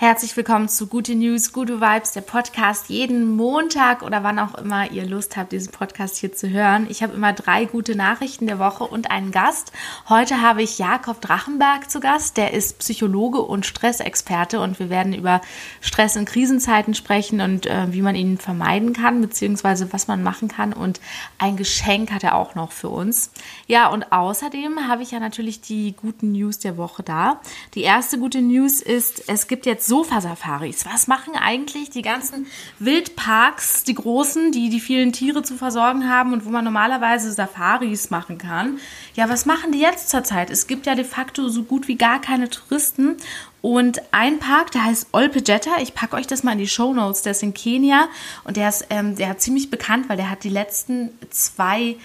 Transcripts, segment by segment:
Herzlich willkommen zu Gute News, Gute Vibes, der Podcast jeden Montag oder wann auch immer ihr Lust habt, diesen Podcast hier zu hören. Ich habe immer drei gute Nachrichten der Woche und einen Gast. Heute habe ich Jakob Drachenberg zu Gast. Der ist Psychologe und Stressexperte und wir werden über Stress in Krisenzeiten sprechen und äh, wie man ihn vermeiden kann, beziehungsweise was man machen kann. Und ein Geschenk hat er auch noch für uns. Ja, und außerdem habe ich ja natürlich die guten News der Woche da. Die erste gute News ist, es gibt jetzt Sofa-Safaris. Was machen eigentlich die ganzen Wildparks, die großen, die die vielen Tiere zu versorgen haben und wo man normalerweise Safaris machen kann? Ja, was machen die jetzt zurzeit? Es gibt ja de facto so gut wie gar keine Touristen und ein Park, der heißt Olpejeta, ich packe euch das mal in die Show Notes, der ist in Kenia und der ist ähm, der hat ziemlich bekannt, weil der hat die letzten zwei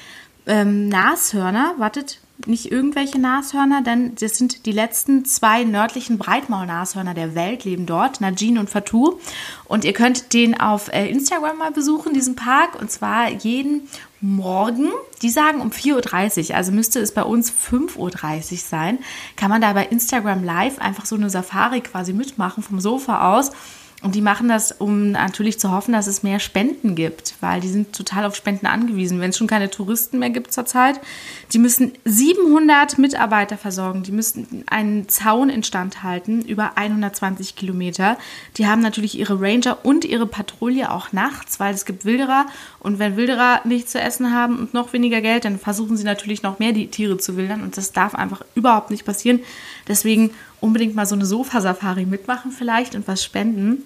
ähm, Nashörner, wartet, nicht irgendwelche Nashörner, denn das sind die letzten zwei nördlichen Breitmaulnashörner der Welt, leben dort, Najin und Fatou. Und ihr könnt den auf äh, Instagram mal besuchen, diesen Park, und zwar jeden Morgen. Die sagen um 4.30 Uhr, also müsste es bei uns 5.30 Uhr sein. Kann man da bei Instagram live einfach so eine Safari quasi mitmachen vom Sofa aus. Und die machen das, um natürlich zu hoffen, dass es mehr Spenden gibt, weil die sind total auf Spenden angewiesen. Wenn es schon keine Touristen mehr gibt zurzeit, die müssen 700 Mitarbeiter versorgen, die müssen einen Zaun instand halten über 120 Kilometer. Die haben natürlich ihre Ranger und ihre Patrouille auch nachts, weil es gibt Wilderer und wenn Wilderer nichts zu essen haben und noch weniger Geld, dann versuchen sie natürlich noch mehr die Tiere zu wildern und das darf einfach überhaupt nicht passieren. Deswegen unbedingt mal so eine Sofa-Safari mitmachen vielleicht und was spenden.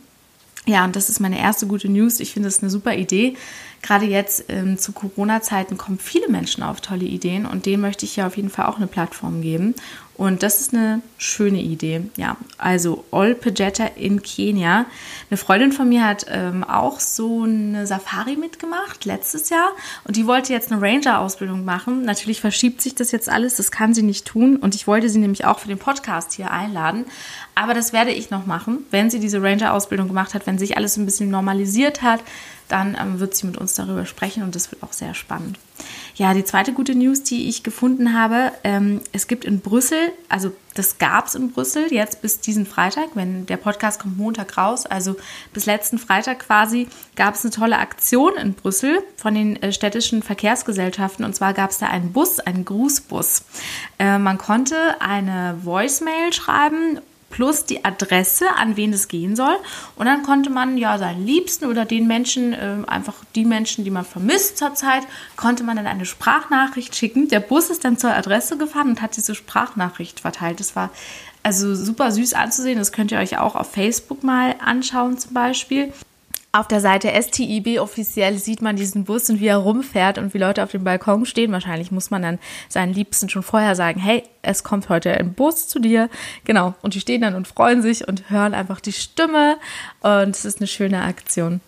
Ja, und das ist meine erste gute News. Ich finde es eine super Idee. Gerade jetzt ähm, zu Corona-Zeiten kommen viele Menschen auf tolle Ideen und denen möchte ich ja auf jeden Fall auch eine Plattform geben. Und das ist eine schöne Idee. Ja, also Olpejeta in Kenia. Eine Freundin von mir hat ähm, auch so eine Safari mitgemacht letztes Jahr und die wollte jetzt eine Ranger-Ausbildung machen. Natürlich verschiebt sich das jetzt alles, das kann sie nicht tun und ich wollte sie nämlich auch für den Podcast hier einladen. Aber das werde ich noch machen, wenn sie diese Ranger-Ausbildung gemacht hat, wenn sich alles ein bisschen normalisiert hat, dann ähm, wird sie mit uns darüber sprechen und das wird auch sehr spannend. Ja, die zweite gute News, die ich gefunden habe, ähm, es gibt in Brüssel, also das gab es in Brüssel jetzt bis diesen Freitag, wenn der Podcast kommt Montag raus, also bis letzten Freitag quasi, gab es eine tolle Aktion in Brüssel von den äh, städtischen Verkehrsgesellschaften und zwar gab es da einen Bus, einen Grußbus. Äh, man konnte eine Voicemail schreiben plus die Adresse, an wen es gehen soll. Und dann konnte man ja seinen Liebsten oder den Menschen, äh, einfach die Menschen, die man vermisst zurzeit, konnte man dann eine Sprachnachricht schicken. Der Bus ist dann zur Adresse gefahren und hat diese Sprachnachricht verteilt. Das war also super süß anzusehen. Das könnt ihr euch auch auf Facebook mal anschauen zum Beispiel. Auf der Seite STIB offiziell sieht man diesen Bus und wie er rumfährt und wie Leute auf dem Balkon stehen. Wahrscheinlich muss man dann seinen Liebsten schon vorher sagen, hey, es kommt heute ein Bus zu dir. Genau. Und die stehen dann und freuen sich und hören einfach die Stimme. Und es ist eine schöne Aktion.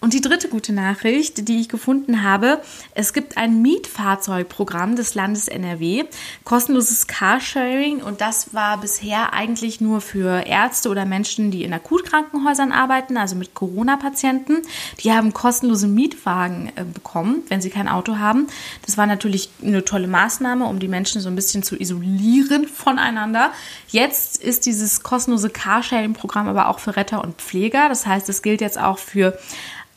Und die dritte gute Nachricht, die ich gefunden habe, es gibt ein Mietfahrzeugprogramm des Landes NRW, kostenloses Carsharing und das war bisher eigentlich nur für Ärzte oder Menschen, die in Akutkrankenhäusern arbeiten, also mit Corona-Patienten. Die haben kostenlose Mietwagen äh, bekommen, wenn sie kein Auto haben. Das war natürlich eine tolle Maßnahme, um die Menschen so ein bisschen zu isolieren voneinander. Jetzt ist dieses kostenlose Carsharing-Programm aber auch für Retter und Pfleger. Das heißt, es gilt jetzt auch für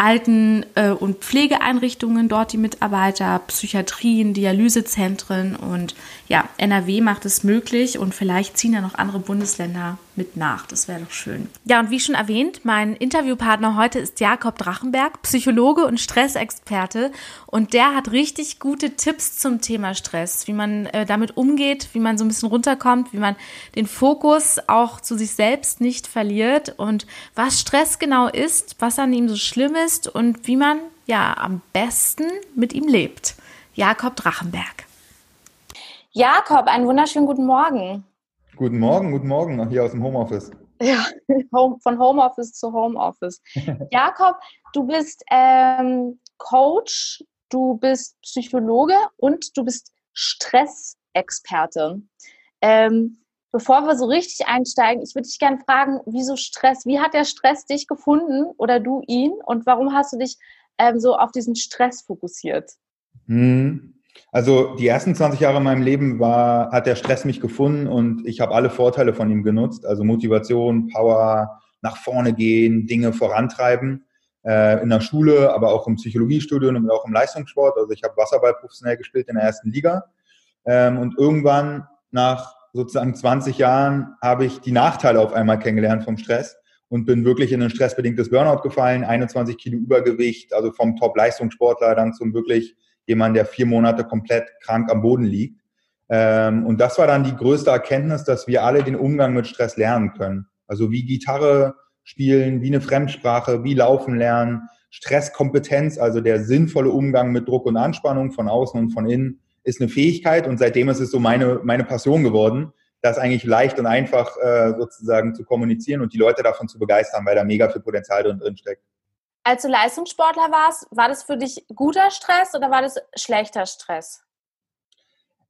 Alten- äh, und Pflegeeinrichtungen dort die Mitarbeiter, Psychiatrien, Dialysezentren und ja, NRW macht es möglich und vielleicht ziehen ja noch andere Bundesländer mit nach. Das wäre doch schön. Ja, und wie schon erwähnt, mein Interviewpartner heute ist Jakob Drachenberg, Psychologe und Stressexperte. Und der hat richtig gute Tipps zum Thema Stress, wie man äh, damit umgeht, wie man so ein bisschen runterkommt, wie man den Fokus auch zu sich selbst nicht verliert und was Stress genau ist, was an ihm so schlimm ist und wie man ja am besten mit ihm lebt. Jakob Drachenberg. Jakob, einen wunderschönen guten Morgen. Guten Morgen, guten Morgen, hier aus dem Homeoffice. Ja, von Homeoffice zu Homeoffice. Jakob, du bist ähm, Coach, du bist Psychologe und du bist Stressexperte. Ähm, bevor wir so richtig einsteigen, ich würde dich gerne fragen, wieso Stress? Wie hat der Stress dich gefunden oder du ihn und warum hast du dich ähm, so auf diesen Stress fokussiert? Hm. Also die ersten 20 Jahre in meinem Leben war, hat der Stress mich gefunden und ich habe alle Vorteile von ihm genutzt. Also Motivation, Power, nach vorne gehen, Dinge vorantreiben. Äh, in der Schule, aber auch im Psychologiestudium und auch im Leistungssport. Also ich habe Wasserball professionell gespielt in der ersten Liga. Ähm, und irgendwann nach sozusagen 20 Jahren habe ich die Nachteile auf einmal kennengelernt vom Stress und bin wirklich in ein stressbedingtes Burnout gefallen, 21 Kilo Übergewicht, also vom Top-Leistungssportler dann zum wirklich jemand, der vier Monate komplett krank am Boden liegt. Ähm, und das war dann die größte Erkenntnis, dass wir alle den Umgang mit Stress lernen können. Also wie Gitarre spielen, wie eine Fremdsprache, wie laufen lernen, Stresskompetenz, also der sinnvolle Umgang mit Druck und Anspannung von außen und von innen, ist eine Fähigkeit und seitdem ist es so meine, meine Passion geworden, das eigentlich leicht und einfach äh, sozusagen zu kommunizieren und die Leute davon zu begeistern, weil da mega viel Potenzial drin, drin steckt. Als du Leistungssportler warst, war das für dich guter Stress oder war das schlechter Stress?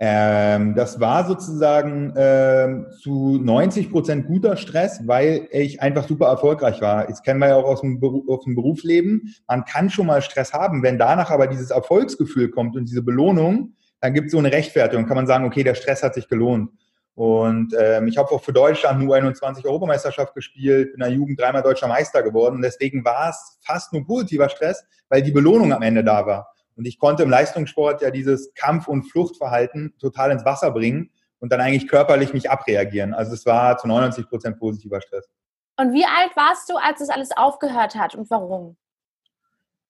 Ähm, das war sozusagen ähm, zu 90 Prozent guter Stress, weil ich einfach super erfolgreich war. Das kennen wir ja auch aus dem, aus dem Berufsleben. Man kann schon mal Stress haben. Wenn danach aber dieses Erfolgsgefühl kommt und diese Belohnung, dann gibt es so eine Rechtfertigung. Kann man sagen, okay, der Stress hat sich gelohnt. Und ähm, ich habe auch für Deutschland nur 21 Europameisterschaft gespielt, in der Jugend dreimal deutscher Meister geworden. Und deswegen war es fast nur positiver Stress, weil die Belohnung am Ende da war. Und ich konnte im Leistungssport ja dieses Kampf- und Fluchtverhalten total ins Wasser bringen und dann eigentlich körperlich mich abreagieren. Also es war zu 99 Prozent positiver Stress. Und wie alt warst du, als das alles aufgehört hat und warum?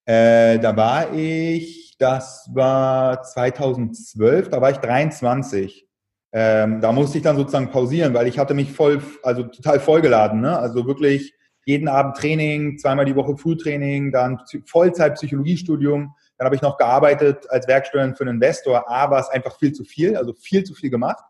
Äh, da war ich, das war 2012, da war ich 23. Ähm, da musste ich dann sozusagen pausieren, weil ich hatte mich voll, also total vollgeladen. Ne? Also wirklich jeden Abend Training, zweimal die Woche Frühtraining, dann Vollzeit Psychologiestudium. Dann habe ich noch gearbeitet als Werkstudent für einen Investor. A, war es einfach viel zu viel, also viel zu viel gemacht.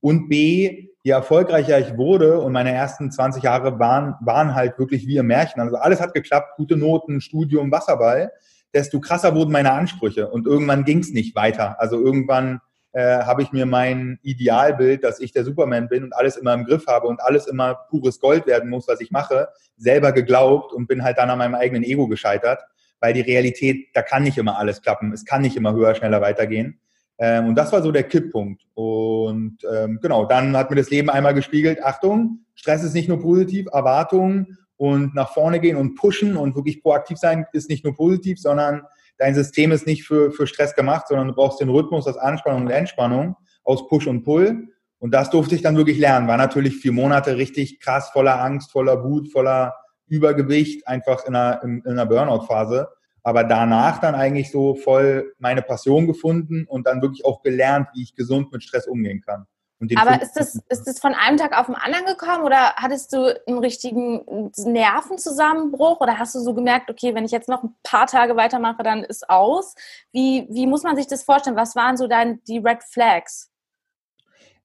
Und B, je erfolgreicher ich wurde und meine ersten 20 Jahre waren, waren halt wirklich wie im Märchen. Also alles hat geklappt, gute Noten, Studium, Wasserball. Desto krasser wurden meine Ansprüche. Und irgendwann ging es nicht weiter. Also irgendwann äh, habe ich mir mein Idealbild, dass ich der Superman bin und alles immer im Griff habe und alles immer pures Gold werden muss, was ich mache, selber geglaubt und bin halt dann an meinem eigenen Ego gescheitert, weil die Realität, da kann nicht immer alles klappen. Es kann nicht immer höher, schneller weitergehen. Ähm, und das war so der Kipppunkt. Und ähm, genau, dann hat mir das Leben einmal gespiegelt, Achtung, Stress ist nicht nur positiv, Erwartungen und nach vorne gehen und pushen und wirklich proaktiv sein ist nicht nur positiv, sondern dein System ist nicht für, für Stress gemacht, sondern du brauchst den Rhythmus aus Anspannung und Entspannung, aus Push und Pull. Und das durfte ich dann wirklich lernen. War natürlich vier Monate richtig krass, voller Angst, voller Wut, voller Übergewicht, einfach in einer, in, in einer Burnout-Phase. Aber danach dann eigentlich so voll meine Passion gefunden und dann wirklich auch gelernt, wie ich gesund mit Stress umgehen kann. Aber ist das, ist das von einem Tag auf den anderen gekommen oder hattest du einen richtigen Nervenzusammenbruch oder hast du so gemerkt, okay, wenn ich jetzt noch ein paar Tage weitermache, dann ist aus? Wie, wie muss man sich das vorstellen? Was waren so dann die Red Flags?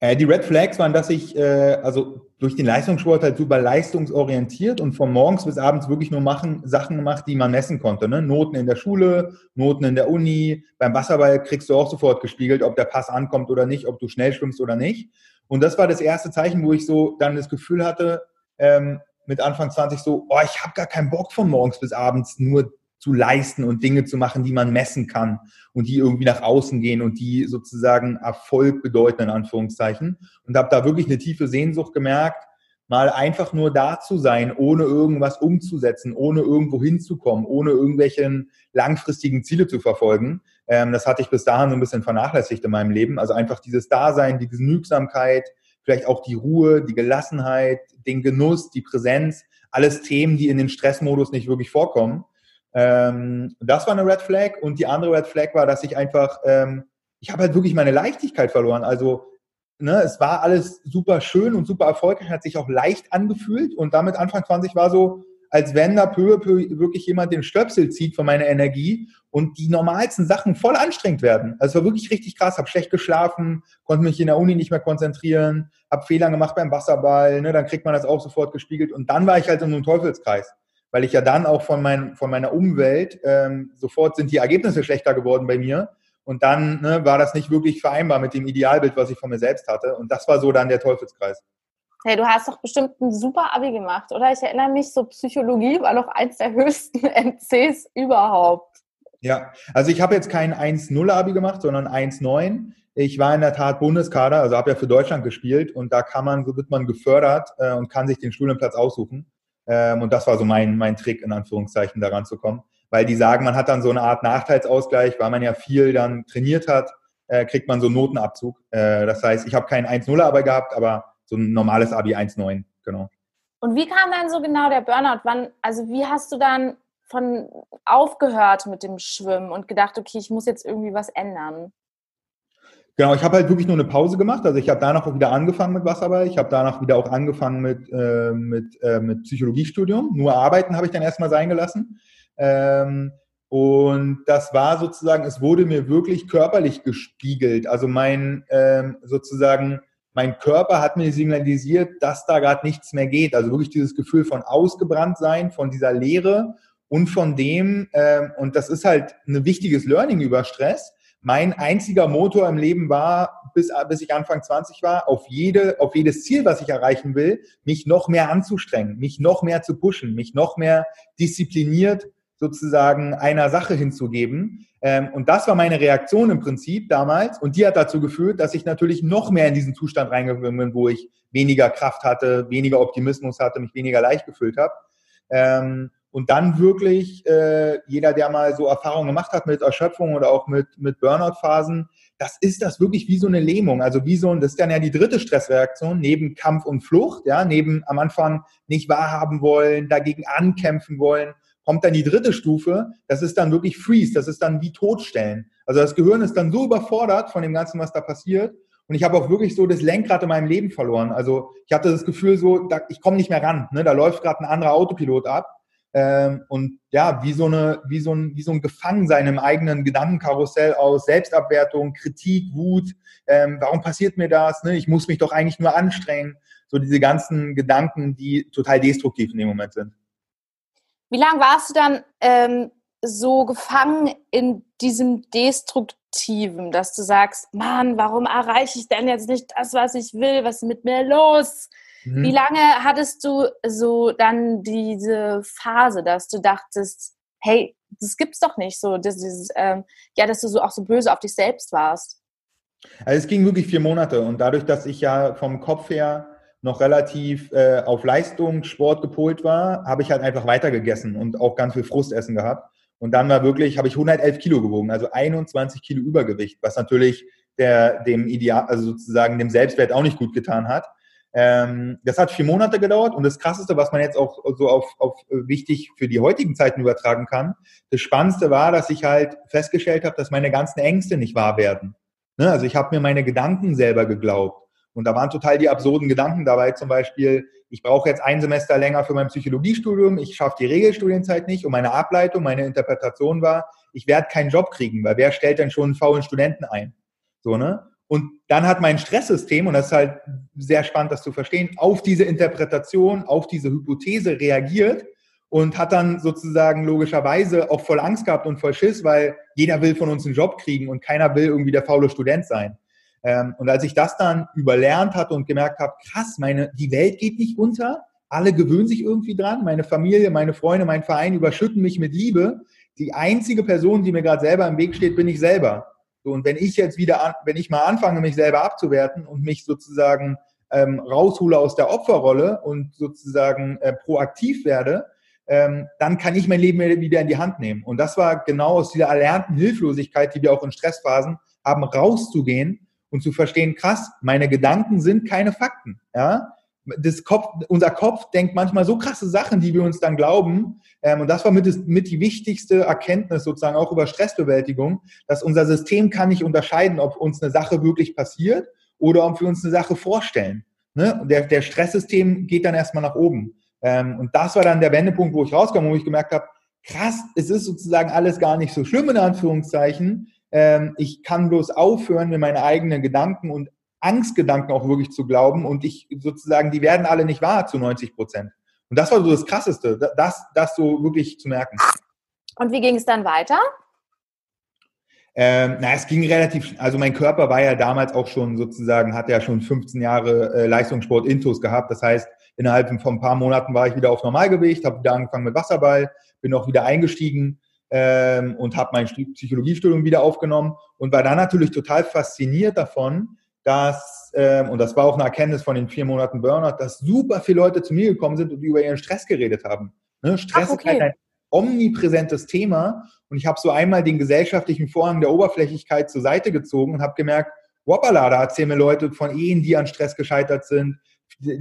Äh, die Red Flags waren, dass ich äh, also durch den Leistungssport halt super leistungsorientiert und von morgens bis abends wirklich nur machen, Sachen gemacht, die man messen konnte. Ne? Noten in der Schule, Noten in der Uni. Beim Wasserball kriegst du auch sofort gespiegelt, ob der Pass ankommt oder nicht, ob du schnell schwimmst oder nicht. Und das war das erste Zeichen, wo ich so dann das Gefühl hatte, ähm, mit Anfang 20 so, oh, ich habe gar keinen Bock von morgens bis abends nur zu leisten und Dinge zu machen, die man messen kann und die irgendwie nach außen gehen und die sozusagen Erfolg bedeuten, in Anführungszeichen. Und habe da wirklich eine tiefe Sehnsucht gemerkt, mal einfach nur da zu sein, ohne irgendwas umzusetzen, ohne irgendwo hinzukommen, ohne irgendwelchen langfristigen Ziele zu verfolgen. Ähm, das hatte ich bis dahin so ein bisschen vernachlässigt in meinem Leben. Also einfach dieses Dasein, die Genügsamkeit, vielleicht auch die Ruhe, die Gelassenheit, den Genuss, die Präsenz, alles Themen, die in den Stressmodus nicht wirklich vorkommen. Ähm, das war eine Red Flag und die andere Red Flag war, dass ich einfach, ähm, ich habe halt wirklich meine Leichtigkeit verloren. Also ne, es war alles super schön und super erfolgreich, hat sich auch leicht angefühlt und damit Anfang 20 war so, als wenn da peu, peu wirklich jemand den Stöpsel zieht von meiner Energie und die normalsten Sachen voll anstrengend werden. Also es war wirklich richtig krass, habe schlecht geschlafen, konnte mich in der Uni nicht mehr konzentrieren, habe Fehler gemacht beim Wasserball, ne, dann kriegt man das auch sofort gespiegelt und dann war ich halt in einem Teufelskreis weil ich ja dann auch von, mein, von meiner Umwelt ähm, sofort sind die Ergebnisse schlechter geworden bei mir. Und dann ne, war das nicht wirklich vereinbar mit dem Idealbild, was ich von mir selbst hatte. Und das war so dann der Teufelskreis. Hey, du hast doch bestimmt ein super Abi gemacht, oder? Ich erinnere mich, so Psychologie war noch eins der höchsten NCs überhaupt. Ja, also ich habe jetzt kein 1-0-Abi gemacht, sondern 1-9. Ich war in der Tat Bundeskader, also habe ja für Deutschland gespielt und da kann man, so wird man gefördert äh, und kann sich den Studienplatz aussuchen. Ähm, und das war so mein, mein Trick, in Anführungszeichen, daran zu kommen. Weil die sagen, man hat dann so eine Art Nachteilsausgleich, weil man ja viel dann trainiert hat, äh, kriegt man so einen Notenabzug. Äh, das heißt, ich habe kein 1-0-Abi gehabt, aber so ein normales Abi 1-9, genau. Und wie kam dann so genau der Burnout? Wann, also wie hast du dann von aufgehört mit dem Schwimmen und gedacht, okay, ich muss jetzt irgendwie was ändern? Genau, ich habe halt wirklich nur eine Pause gemacht. Also ich habe danach auch wieder angefangen mit Wasserball. Ich habe danach wieder auch angefangen mit, äh, mit, äh, mit Psychologiestudium. Nur arbeiten habe ich dann erstmal sein gelassen. Ähm, und das war sozusagen, es wurde mir wirklich körperlich gespiegelt. Also mein ähm, sozusagen, mein Körper hat mir signalisiert, dass da gerade nichts mehr geht. Also wirklich dieses Gefühl von ausgebrannt sein, von dieser Leere und von dem, ähm, und das ist halt ein wichtiges Learning über Stress mein einziger Motor im Leben war, bis, bis ich Anfang 20 war, auf, jede, auf jedes Ziel, was ich erreichen will, mich noch mehr anzustrengen, mich noch mehr zu pushen, mich noch mehr diszipliniert sozusagen einer Sache hinzugeben. Ähm, und das war meine Reaktion im Prinzip damals. Und die hat dazu geführt, dass ich natürlich noch mehr in diesen Zustand reingegangen bin, wo ich weniger Kraft hatte, weniger Optimismus hatte, mich weniger leicht gefühlt habe. Und dann wirklich äh, jeder, der mal so Erfahrungen gemacht hat mit Erschöpfung oder auch mit, mit Burnout-Phasen, das ist das wirklich wie so eine Lähmung. Also wie so ein, das ist dann ja die dritte Stressreaktion neben Kampf und Flucht, ja, neben am Anfang nicht wahrhaben wollen, dagegen ankämpfen wollen, kommt dann die dritte Stufe, das ist dann wirklich Freeze, das ist dann wie Todstellen. Also das Gehirn ist dann so überfordert von dem Ganzen, was da passiert. Und ich habe auch wirklich so das Lenkrad in meinem Leben verloren. Also ich hatte das Gefühl so, da, ich komme nicht mehr ran. Ne? Da läuft gerade ein anderer Autopilot ab. Ähm, und ja, wie so, eine, wie, so ein, wie so ein Gefangensein im eigenen Gedankenkarussell aus Selbstabwertung, Kritik, Wut. Ähm, warum passiert mir das? Ne? Ich muss mich doch eigentlich nur anstrengen. So diese ganzen Gedanken, die total destruktiv in dem Moment sind. Wie lange warst du dann ähm, so gefangen in diesem Destruktiven, dass du sagst, Mann, warum erreiche ich denn jetzt nicht das, was ich will? Was ist mit mir los? Mhm. Wie lange hattest du so dann diese Phase, dass du dachtest, hey, das gibt's doch nicht so, dass dieses, ähm, ja, dass du so auch so böse auf dich selbst warst? Also es ging wirklich vier Monate und dadurch, dass ich ja vom Kopf her noch relativ äh, auf Leistung, Sport gepolt war, habe ich halt einfach weitergegessen und auch ganz viel Frustessen gehabt. Und dann war wirklich, habe ich 111 Kilo gewogen, also 21 Kilo Übergewicht, was natürlich der, dem Ideal, also sozusagen dem Selbstwert auch nicht gut getan hat. Ähm, das hat vier Monate gedauert und das Krasseste, was man jetzt auch so auf, auf wichtig für die heutigen Zeiten übertragen kann, das Spannendste war, dass ich halt festgestellt habe, dass meine ganzen Ängste nicht wahr werden. Ne? Also ich habe mir meine Gedanken selber geglaubt. Und da waren total die absurden Gedanken dabei, zum Beispiel, ich brauche jetzt ein Semester länger für mein Psychologiestudium, ich schaffe die Regelstudienzeit nicht und meine Ableitung, meine Interpretation war, ich werde keinen Job kriegen, weil wer stellt denn schon einen faulen Studenten ein? So, ne? Und dann hat mein Stresssystem, und das ist halt sehr spannend, das zu verstehen, auf diese Interpretation, auf diese Hypothese reagiert und hat dann sozusagen logischerweise auch voll Angst gehabt und voll Schiss, weil jeder will von uns einen Job kriegen und keiner will irgendwie der faule Student sein. Ähm, und als ich das dann überlernt hatte und gemerkt habe, krass, meine, die Welt geht nicht unter, alle gewöhnen sich irgendwie dran, meine Familie, meine Freunde, mein Verein überschütten mich mit Liebe. Die einzige Person, die mir gerade selber im Weg steht, bin ich selber. So, und wenn ich jetzt wieder, an, wenn ich mal anfange, mich selber abzuwerten und mich sozusagen ähm, raushole aus der Opferrolle und sozusagen äh, proaktiv werde, ähm, dann kann ich mein Leben wieder in die Hand nehmen. Und das war genau aus dieser erlernten Hilflosigkeit, die wir auch in Stressphasen haben, rauszugehen und zu verstehen, krass, meine Gedanken sind keine Fakten. Ja? Das Kopf, unser Kopf denkt manchmal so krasse Sachen, die wir uns dann glauben. Ähm, und das war mit, mit die wichtigste Erkenntnis sozusagen auch über Stressbewältigung, dass unser System kann nicht unterscheiden, ob uns eine Sache wirklich passiert oder ob wir uns eine Sache vorstellen. Ne? Der, der Stresssystem geht dann erstmal nach oben. Ähm, und das war dann der Wendepunkt, wo ich rauskam, wo ich gemerkt habe, krass, es ist sozusagen alles gar nicht so schlimm in Anführungszeichen. Ähm, ich kann bloß aufhören, mir meine eigenen Gedanken und Angstgedanken auch wirklich zu glauben und ich sozusagen, die werden alle nicht wahr zu 90 Prozent. Und das war so das Krasseste, das, das so wirklich zu merken. Und wie ging es dann weiter? Ähm, na, es ging relativ, also mein Körper war ja damals auch schon sozusagen, hat ja schon 15 Jahre äh, Leistungssport Intus gehabt. Das heißt, innerhalb von ein paar Monaten war ich wieder auf Normalgewicht, habe wieder angefangen mit Wasserball, bin auch wieder eingestiegen ähm, und habe mein Psychologiestudium wieder aufgenommen und war dann natürlich total fasziniert davon, dass, ähm, und das war auch eine Erkenntnis von den vier Monaten Burnout, dass super viele Leute zu mir gekommen sind und über ihren Stress geredet haben. Ne? Stress Ach, okay. ist halt ein omnipräsentes Thema und ich habe so einmal den gesellschaftlichen Vorhang der Oberflächlichkeit zur Seite gezogen und habe gemerkt, Wopala, da erzählen mir Leute von Ehen, die an Stress gescheitert sind,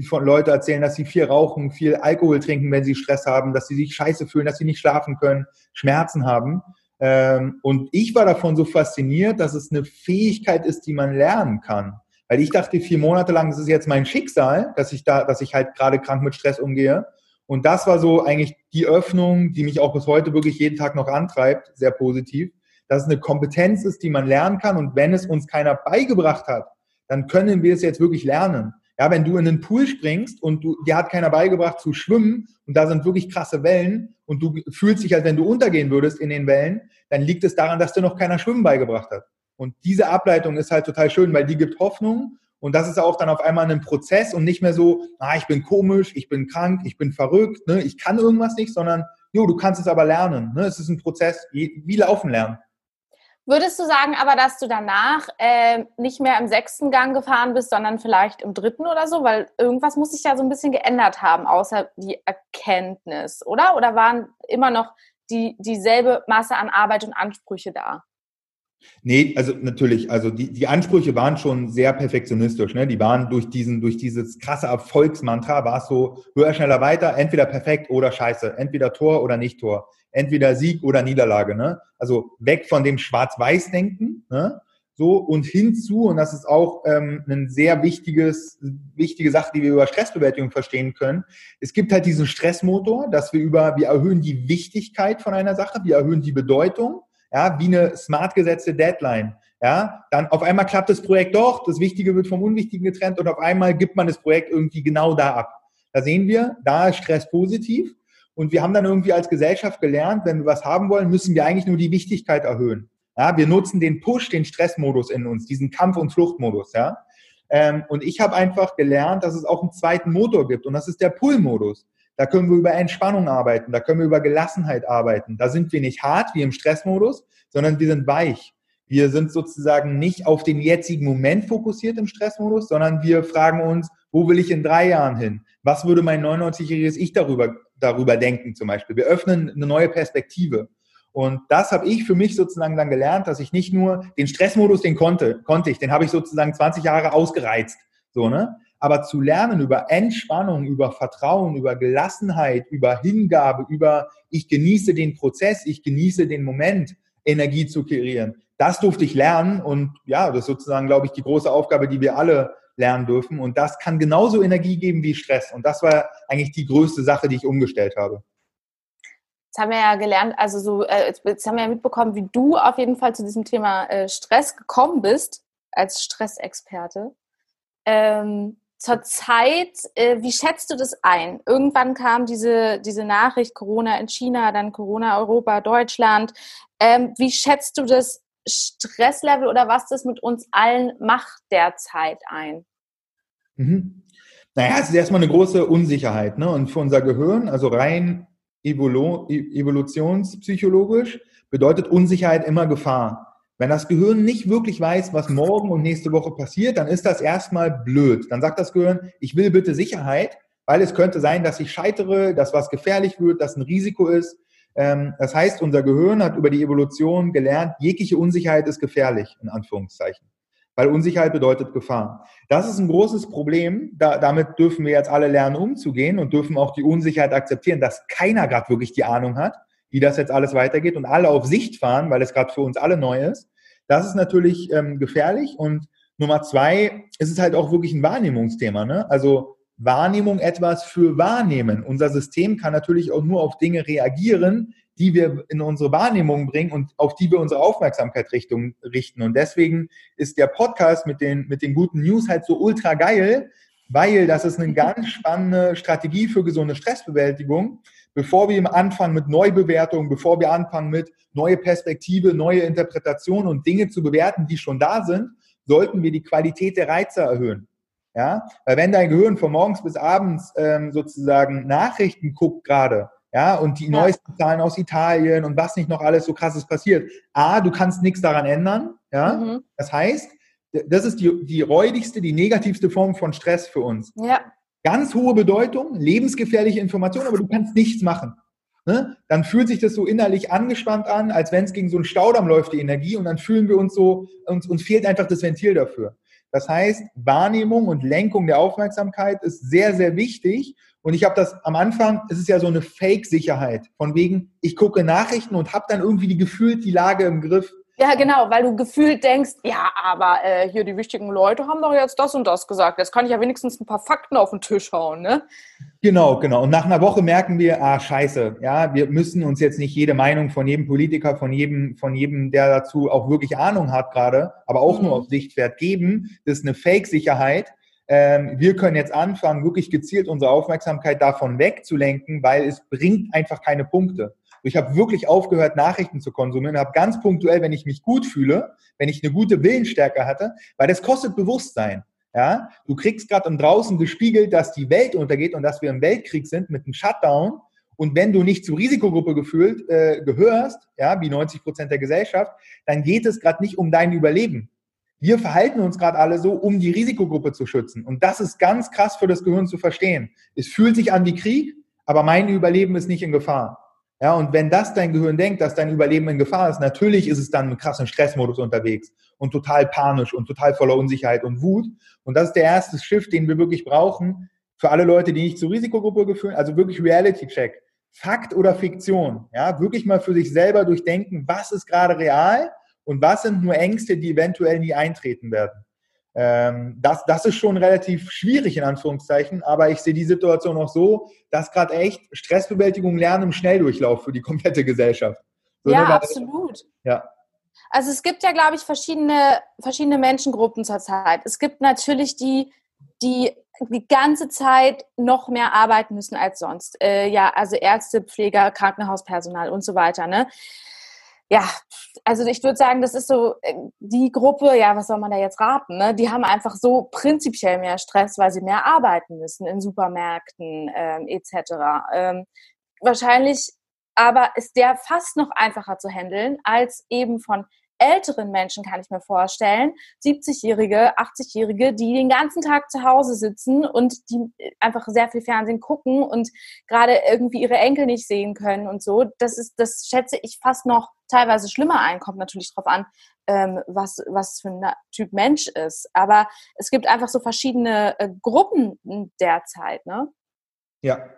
von Leute erzählen, dass sie viel rauchen, viel Alkohol trinken, wenn sie Stress haben, dass sie sich scheiße fühlen, dass sie nicht schlafen können, Schmerzen haben. Ähm, und ich war davon so fasziniert, dass es eine Fähigkeit ist, die man lernen kann. Weil ich dachte, vier Monate lang, das ist jetzt mein Schicksal, dass ich da, dass ich halt gerade krank mit Stress umgehe. Und das war so eigentlich die Öffnung, die mich auch bis heute wirklich jeden Tag noch antreibt, sehr positiv, dass es eine Kompetenz ist, die man lernen kann. Und wenn es uns keiner beigebracht hat, dann können wir es jetzt wirklich lernen. Ja, wenn du in den Pool springst und du, dir hat keiner beigebracht zu schwimmen und da sind wirklich krasse Wellen und du fühlst dich, als wenn du untergehen würdest in den Wellen, dann liegt es daran, dass dir noch keiner Schwimmen beigebracht hat. Und diese Ableitung ist halt total schön, weil die gibt Hoffnung und das ist auch dann auf einmal ein Prozess und nicht mehr so, ah, ich bin komisch, ich bin krank, ich bin verrückt, ne, ich kann irgendwas nicht, sondern, jo, du kannst es aber lernen. Ne? Es ist ein Prozess, wie laufen lernen. Würdest du sagen aber, dass du danach äh, nicht mehr im sechsten Gang gefahren bist, sondern vielleicht im dritten oder so? Weil irgendwas muss sich ja so ein bisschen geändert haben, außer die Erkenntnis, oder? Oder waren immer noch die, dieselbe Masse an Arbeit und Ansprüche da? Nee, also natürlich, also die, die Ansprüche waren schon sehr perfektionistisch. Ne? Die waren durch diesen, durch dieses krasse Erfolgsmantra, war es so höher, schneller, weiter, entweder perfekt oder scheiße, entweder Tor oder nicht Tor, entweder Sieg oder Niederlage. Ne? Also weg von dem Schwarz-Weiß-Denken, ne? so und hinzu, und das ist auch ähm, ein sehr wichtiges, wichtige Sache, die wir über Stressbewältigung verstehen können. Es gibt halt diesen Stressmotor, dass wir über, wir erhöhen die Wichtigkeit von einer Sache, wir erhöhen die Bedeutung ja, wie eine smart gesetzte Deadline. Ja, dann auf einmal klappt das Projekt doch, das Wichtige wird vom Unwichtigen getrennt und auf einmal gibt man das Projekt irgendwie genau da ab. Da sehen wir, da ist Stress positiv und wir haben dann irgendwie als Gesellschaft gelernt, wenn wir was haben wollen, müssen wir eigentlich nur die Wichtigkeit erhöhen. Ja, wir nutzen den Push, den Stressmodus in uns, diesen Kampf- und Fluchtmodus. Ja, ähm, und ich habe einfach gelernt, dass es auch einen zweiten Motor gibt und das ist der Pull-Modus. Da können wir über Entspannung arbeiten, da können wir über Gelassenheit arbeiten. Da sind wir nicht hart wie im Stressmodus, sondern wir sind weich. Wir sind sozusagen nicht auf den jetzigen Moment fokussiert im Stressmodus, sondern wir fragen uns, wo will ich in drei Jahren hin? Was würde mein 99-jähriges Ich darüber, darüber denken zum Beispiel? Wir öffnen eine neue Perspektive. Und das habe ich für mich sozusagen dann gelernt, dass ich nicht nur den Stressmodus, den konnte, konnte ich, den habe ich sozusagen 20 Jahre ausgereizt. So, ne? Aber zu lernen über Entspannung, über Vertrauen, über Gelassenheit, über Hingabe, über ich genieße den Prozess, ich genieße den Moment, Energie zu kreieren. Das durfte ich lernen und ja, das ist sozusagen, glaube ich, die große Aufgabe, die wir alle lernen dürfen. Und das kann genauso Energie geben wie Stress. Und das war eigentlich die größte Sache, die ich umgestellt habe. Jetzt haben wir ja gelernt, also so, äh, jetzt haben wir ja mitbekommen, wie du auf jeden Fall zu diesem Thema äh, Stress gekommen bist, als Stressexperte. Ähm, Zurzeit, äh, wie schätzt du das ein? Irgendwann kam diese, diese Nachricht, Corona in China, dann Corona Europa, Deutschland. Ähm, wie schätzt du das Stresslevel oder was das mit uns allen macht derzeit ein? Mhm. Naja, es ist erstmal eine große Unsicherheit. Ne? Und für unser Gehirn, also rein evolu evolutionspsychologisch, bedeutet Unsicherheit immer Gefahr. Wenn das Gehirn nicht wirklich weiß, was morgen und nächste Woche passiert, dann ist das erstmal blöd. Dann sagt das Gehirn, ich will bitte Sicherheit, weil es könnte sein, dass ich scheitere, dass was gefährlich wird, dass ein Risiko ist. Ähm, das heißt, unser Gehirn hat über die Evolution gelernt, jegliche Unsicherheit ist gefährlich, in Anführungszeichen. Weil Unsicherheit bedeutet Gefahr. Das ist ein großes Problem. Da, damit dürfen wir jetzt alle lernen, umzugehen und dürfen auch die Unsicherheit akzeptieren, dass keiner gerade wirklich die Ahnung hat, wie das jetzt alles weitergeht und alle auf Sicht fahren, weil es gerade für uns alle neu ist. Das ist natürlich ähm, gefährlich. Und Nummer zwei ist es halt auch wirklich ein Wahrnehmungsthema. Ne? Also Wahrnehmung etwas für wahrnehmen. Unser System kann natürlich auch nur auf Dinge reagieren, die wir in unsere Wahrnehmung bringen und auf die wir unsere Aufmerksamkeit Richtung, richten. Und deswegen ist der Podcast mit den, mit den guten News halt so ultra geil, weil das ist eine ganz spannende Strategie für gesunde Stressbewältigung bevor wir anfangen mit Neubewertung, bevor wir anfangen mit neue Perspektive, neue Interpretation und Dinge zu bewerten, die schon da sind, sollten wir die Qualität der Reize erhöhen. Ja, weil wenn dein Gehirn von morgens bis abends ähm, sozusagen Nachrichten guckt gerade, Ja, und die ja. neuesten Zahlen aus Italien und was nicht noch alles so krasses passiert. A, du kannst nichts daran ändern. Ja, mhm. das heißt, das ist die, die räudigste, die negativste Form von Stress für uns. Ja. Ganz hohe Bedeutung, lebensgefährliche Information, aber du kannst nichts machen. Ne? Dann fühlt sich das so innerlich angespannt an, als wenn es gegen so einen Staudamm läuft, die Energie, und dann fühlen wir uns so, uns, uns fehlt einfach das Ventil dafür. Das heißt, Wahrnehmung und Lenkung der Aufmerksamkeit ist sehr, sehr wichtig. Und ich habe das am Anfang, es ist ja so eine Fake-Sicherheit, von wegen, ich gucke Nachrichten und habe dann irgendwie die gefühlt die Lage im Griff. Ja, genau, weil du gefühlt denkst, ja, aber äh, hier die wichtigen Leute haben doch jetzt das und das gesagt. Jetzt kann ich ja wenigstens ein paar Fakten auf den Tisch hauen, ne? Genau, genau. Und nach einer Woche merken wir, ah, scheiße, ja, wir müssen uns jetzt nicht jede Meinung von jedem Politiker, von jedem, von jedem, der dazu auch wirklich Ahnung hat gerade, aber auch mhm. nur auf Sichtwert geben. Das ist eine Fake-Sicherheit. Ähm, wir können jetzt anfangen, wirklich gezielt unsere Aufmerksamkeit davon wegzulenken, weil es bringt einfach keine Punkte. Ich habe wirklich aufgehört, Nachrichten zu konsumieren, habe ganz punktuell, wenn ich mich gut fühle, wenn ich eine gute Willensstärke hatte, weil das kostet Bewusstsein. Ja, du kriegst gerade im Draußen gespiegelt, dass die Welt untergeht und dass wir im Weltkrieg sind mit einem Shutdown. Und wenn du nicht zur Risikogruppe gefühlt äh, gehörst, ja, wie 90 Prozent der Gesellschaft, dann geht es gerade nicht um dein Überleben. Wir verhalten uns gerade alle so, um die Risikogruppe zu schützen. Und das ist ganz krass für das Gehirn zu verstehen. Es fühlt sich an wie Krieg, aber mein Überleben ist nicht in Gefahr. Ja, und wenn das dein Gehirn denkt, dass dein Überleben in Gefahr ist, natürlich ist es dann im krassen Stressmodus unterwegs und total panisch und total voller Unsicherheit und Wut. Und das ist der erste Shift, den wir wirklich brauchen für alle Leute, die nicht zur Risikogruppe gefühlt, also wirklich Reality Check. Fakt oder Fiktion. Ja, wirklich mal für sich selber durchdenken, was ist gerade real und was sind nur Ängste, die eventuell nie eintreten werden. Ähm, das, das ist schon relativ schwierig in Anführungszeichen, aber ich sehe die Situation auch so, dass gerade echt Stressbewältigung lernen im Schnelldurchlauf für die komplette Gesellschaft. So ja, absolut. Ja. Also es gibt ja, glaube ich, verschiedene, verschiedene Menschengruppen zurzeit. Es gibt natürlich die, die die ganze Zeit noch mehr arbeiten müssen als sonst. Äh, ja, also Ärzte, Pfleger, Krankenhauspersonal und so weiter. Ne? Ja, also ich würde sagen, das ist so äh, die Gruppe, ja, was soll man da jetzt raten? Ne? Die haben einfach so prinzipiell mehr Stress, weil sie mehr arbeiten müssen in Supermärkten ähm, etc. Ähm, wahrscheinlich aber ist der fast noch einfacher zu handeln als eben von älteren Menschen kann ich mir vorstellen, 70-Jährige, 80-Jährige, die den ganzen Tag zu Hause sitzen und die einfach sehr viel Fernsehen gucken und gerade irgendwie ihre Enkel nicht sehen können und so. Das ist, das schätze ich fast noch teilweise schlimmer ein, kommt natürlich drauf an, ähm, was, was für ein Typ Mensch ist. Aber es gibt einfach so verschiedene äh, Gruppen derzeit, ne? Ja,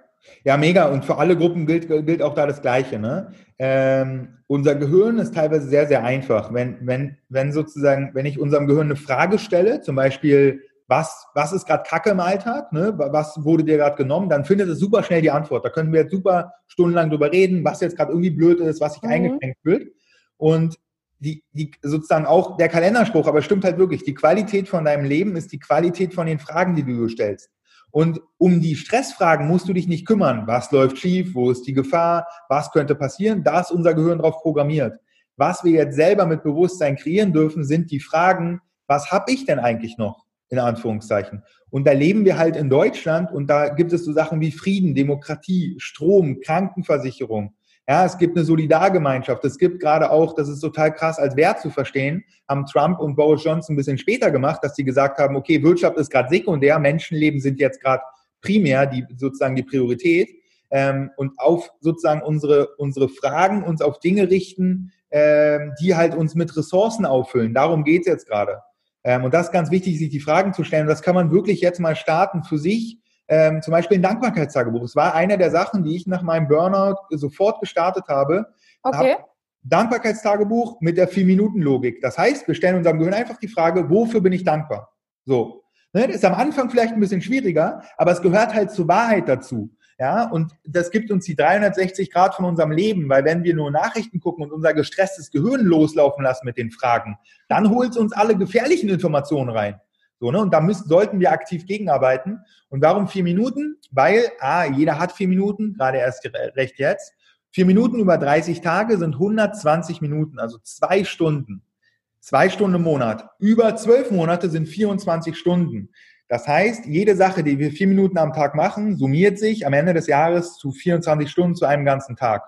ja, mega. Und für alle Gruppen gilt, gilt auch da das Gleiche. Ne? Ähm, unser Gehirn ist teilweise sehr, sehr einfach. Wenn, wenn, wenn sozusagen, wenn ich unserem Gehirn eine Frage stelle, zum Beispiel, was, was ist gerade Kacke im Alltag, ne? was wurde dir gerade genommen, dann findet es super schnell die Antwort. Da können wir jetzt super stundenlang drüber reden, was jetzt gerade irgendwie blöd ist, was sich mhm. eingeschränkt fühlt. Und die, die sozusagen auch der Kalenderspruch, aber stimmt halt wirklich, die Qualität von deinem Leben ist die Qualität von den Fragen, die du stellst. Und um die Stressfragen musst du dich nicht kümmern. Was läuft schief? Wo ist die Gefahr? Was könnte passieren? Da ist unser Gehirn drauf programmiert. Was wir jetzt selber mit Bewusstsein kreieren dürfen, sind die Fragen, was habe ich denn eigentlich noch? In Anführungszeichen. Und da leben wir halt in Deutschland und da gibt es so Sachen wie Frieden, Demokratie, Strom, Krankenversicherung, ja, es gibt eine Solidargemeinschaft. Es gibt gerade auch, das ist total krass als Wert zu verstehen, haben Trump und Boris Johnson ein bisschen später gemacht, dass sie gesagt haben, okay, Wirtschaft ist gerade sekundär, Menschenleben sind jetzt gerade primär die sozusagen die Priorität ähm, und auf sozusagen unsere unsere Fragen uns auf Dinge richten, ähm, die halt uns mit Ressourcen auffüllen. Darum geht's jetzt gerade. Ähm, und das ist ganz wichtig, sich die Fragen zu stellen. Und das kann man wirklich jetzt mal starten für sich ähm, zum Beispiel ein Dankbarkeitstagebuch. Es war eine der Sachen, die ich nach meinem Burnout sofort gestartet habe. Okay. Hab Dankbarkeitstagebuch mit der Vier-Minuten-Logik. Das heißt, wir stellen unserem Gehirn einfach die Frage, wofür bin ich dankbar? So. Ne, das ist am Anfang vielleicht ein bisschen schwieriger, aber es gehört halt zur Wahrheit dazu. Ja, und das gibt uns die 360 Grad von unserem Leben, weil wenn wir nur Nachrichten gucken und unser gestresstes Gehirn loslaufen lassen mit den Fragen, dann holt es uns alle gefährlichen Informationen rein. So, ne? Und da müssen, sollten wir aktiv gegenarbeiten. Und warum vier Minuten? Weil, ah, jeder hat vier Minuten, gerade erst recht jetzt. Vier Minuten über 30 Tage sind 120 Minuten, also zwei Stunden. Zwei Stunden im Monat. Über zwölf Monate sind 24 Stunden. Das heißt, jede Sache, die wir vier Minuten am Tag machen, summiert sich am Ende des Jahres zu 24 Stunden zu einem ganzen Tag.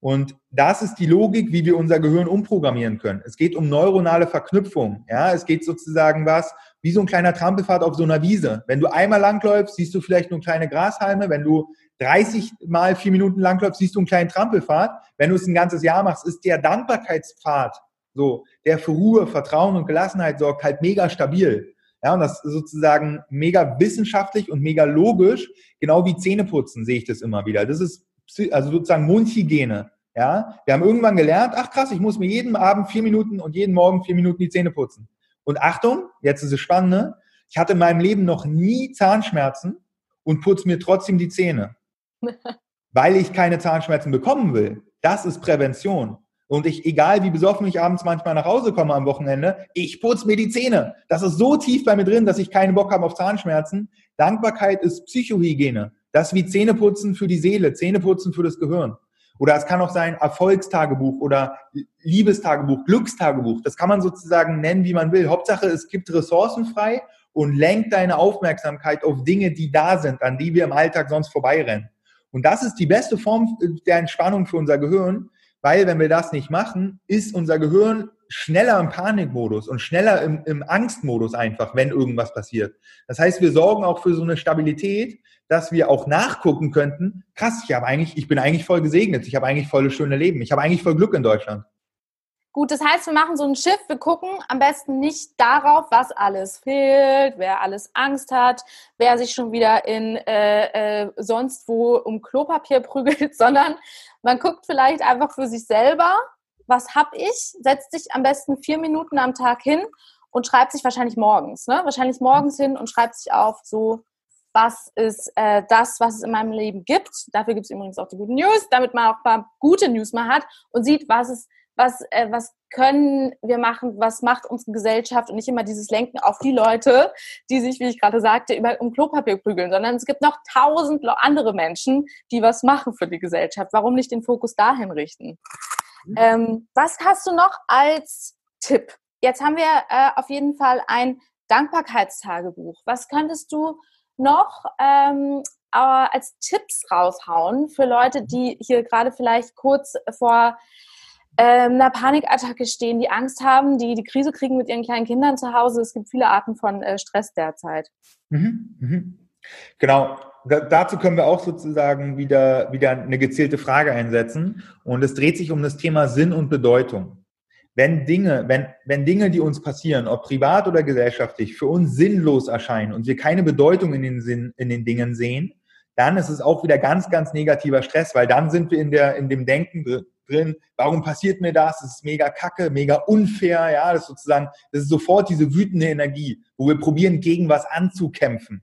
Und das ist die Logik, wie wir unser Gehirn umprogrammieren können. Es geht um neuronale Verknüpfung. Ja, es geht sozusagen was wie so ein kleiner Trampelfahrt auf so einer Wiese. Wenn du einmal langläufst, siehst du vielleicht nur kleine Grashalme. Wenn du 30 mal vier Minuten langläufst, siehst du einen kleinen Trampelpfad. Wenn du es ein ganzes Jahr machst, ist der Dankbarkeitspfad, so, der für Ruhe, Vertrauen und Gelassenheit sorgt, halt mega stabil. Ja, und das ist sozusagen mega wissenschaftlich und mega logisch, genau wie Zähneputzen sehe ich das immer wieder. Das ist also sozusagen Mundhygiene. Ja, wir haben irgendwann gelernt, ach krass, ich muss mir jeden Abend vier Minuten und jeden Morgen vier Minuten die Zähne putzen. Und Achtung, jetzt ist es spannend, ne? ich hatte in meinem Leben noch nie Zahnschmerzen und putze mir trotzdem die Zähne, weil ich keine Zahnschmerzen bekommen will. Das ist Prävention. Und ich, egal wie besoffen ich abends manchmal nach Hause komme am Wochenende, ich putze mir die Zähne. Das ist so tief bei mir drin, dass ich keinen Bock habe auf Zahnschmerzen. Dankbarkeit ist Psychohygiene. Das ist wie Zähneputzen für die Seele, Zähneputzen für das Gehirn. Oder es kann auch sein Erfolgstagebuch oder Liebestagebuch, Glückstagebuch. Das kann man sozusagen nennen, wie man will. Hauptsache, es gibt Ressourcen frei und lenkt deine Aufmerksamkeit auf Dinge, die da sind, an die wir im Alltag sonst vorbeirennen. Und das ist die beste Form der Entspannung für unser Gehirn, weil wenn wir das nicht machen, ist unser Gehirn schneller im Panikmodus und schneller im, im Angstmodus einfach, wenn irgendwas passiert. Das heißt, wir sorgen auch für so eine Stabilität, dass wir auch nachgucken könnten, krass, ich habe eigentlich, ich bin eigentlich voll gesegnet, ich habe eigentlich voll schöne Leben, ich habe eigentlich voll Glück in Deutschland. Gut, das heißt, wir machen so ein Schiff, wir gucken am besten nicht darauf, was alles fehlt, wer alles Angst hat, wer sich schon wieder in äh, äh, sonst wo um Klopapier prügelt, sondern man guckt vielleicht einfach für sich selber, was habe ich, setzt sich am besten vier Minuten am Tag hin und schreibt sich wahrscheinlich morgens, ne? wahrscheinlich morgens hin und schreibt sich auf, so was ist äh, das, was es in meinem Leben gibt. Dafür gibt es übrigens auch die guten News, damit man auch ein paar gute News mal hat und sieht, was es was, äh, was können wir machen, was macht unsere Gesellschaft und nicht immer dieses Lenken auf die Leute, die sich, wie ich gerade sagte, über, um Klopapier prügeln, sondern es gibt noch tausend andere Menschen, die was machen für die Gesellschaft. Warum nicht den Fokus dahin richten? Mhm. Ähm, was hast du noch als Tipp? Jetzt haben wir äh, auf jeden Fall ein Dankbarkeitstagebuch. Was könntest du noch ähm, äh, als Tipps raushauen für Leute, die hier gerade vielleicht kurz vor ähm, einer Panikattacke stehen, die Angst haben, die die Krise kriegen mit ihren kleinen Kindern zu Hause? Es gibt viele Arten von äh, Stress derzeit. Mhm, mhm. Genau. Da, dazu können wir auch sozusagen wieder, wieder eine gezielte Frage einsetzen. Und es dreht sich um das Thema Sinn und Bedeutung wenn Dinge, wenn, wenn Dinge, die uns passieren, ob privat oder gesellschaftlich, für uns sinnlos erscheinen und wir keine Bedeutung in den, Sinn, in den Dingen sehen, dann ist es auch wieder ganz, ganz negativer Stress, weil dann sind wir in, der, in dem Denken drin, warum passiert mir das? Das ist mega kacke, mega unfair, ja, das ist sozusagen, das ist sofort diese wütende Energie, wo wir probieren, gegen was anzukämpfen.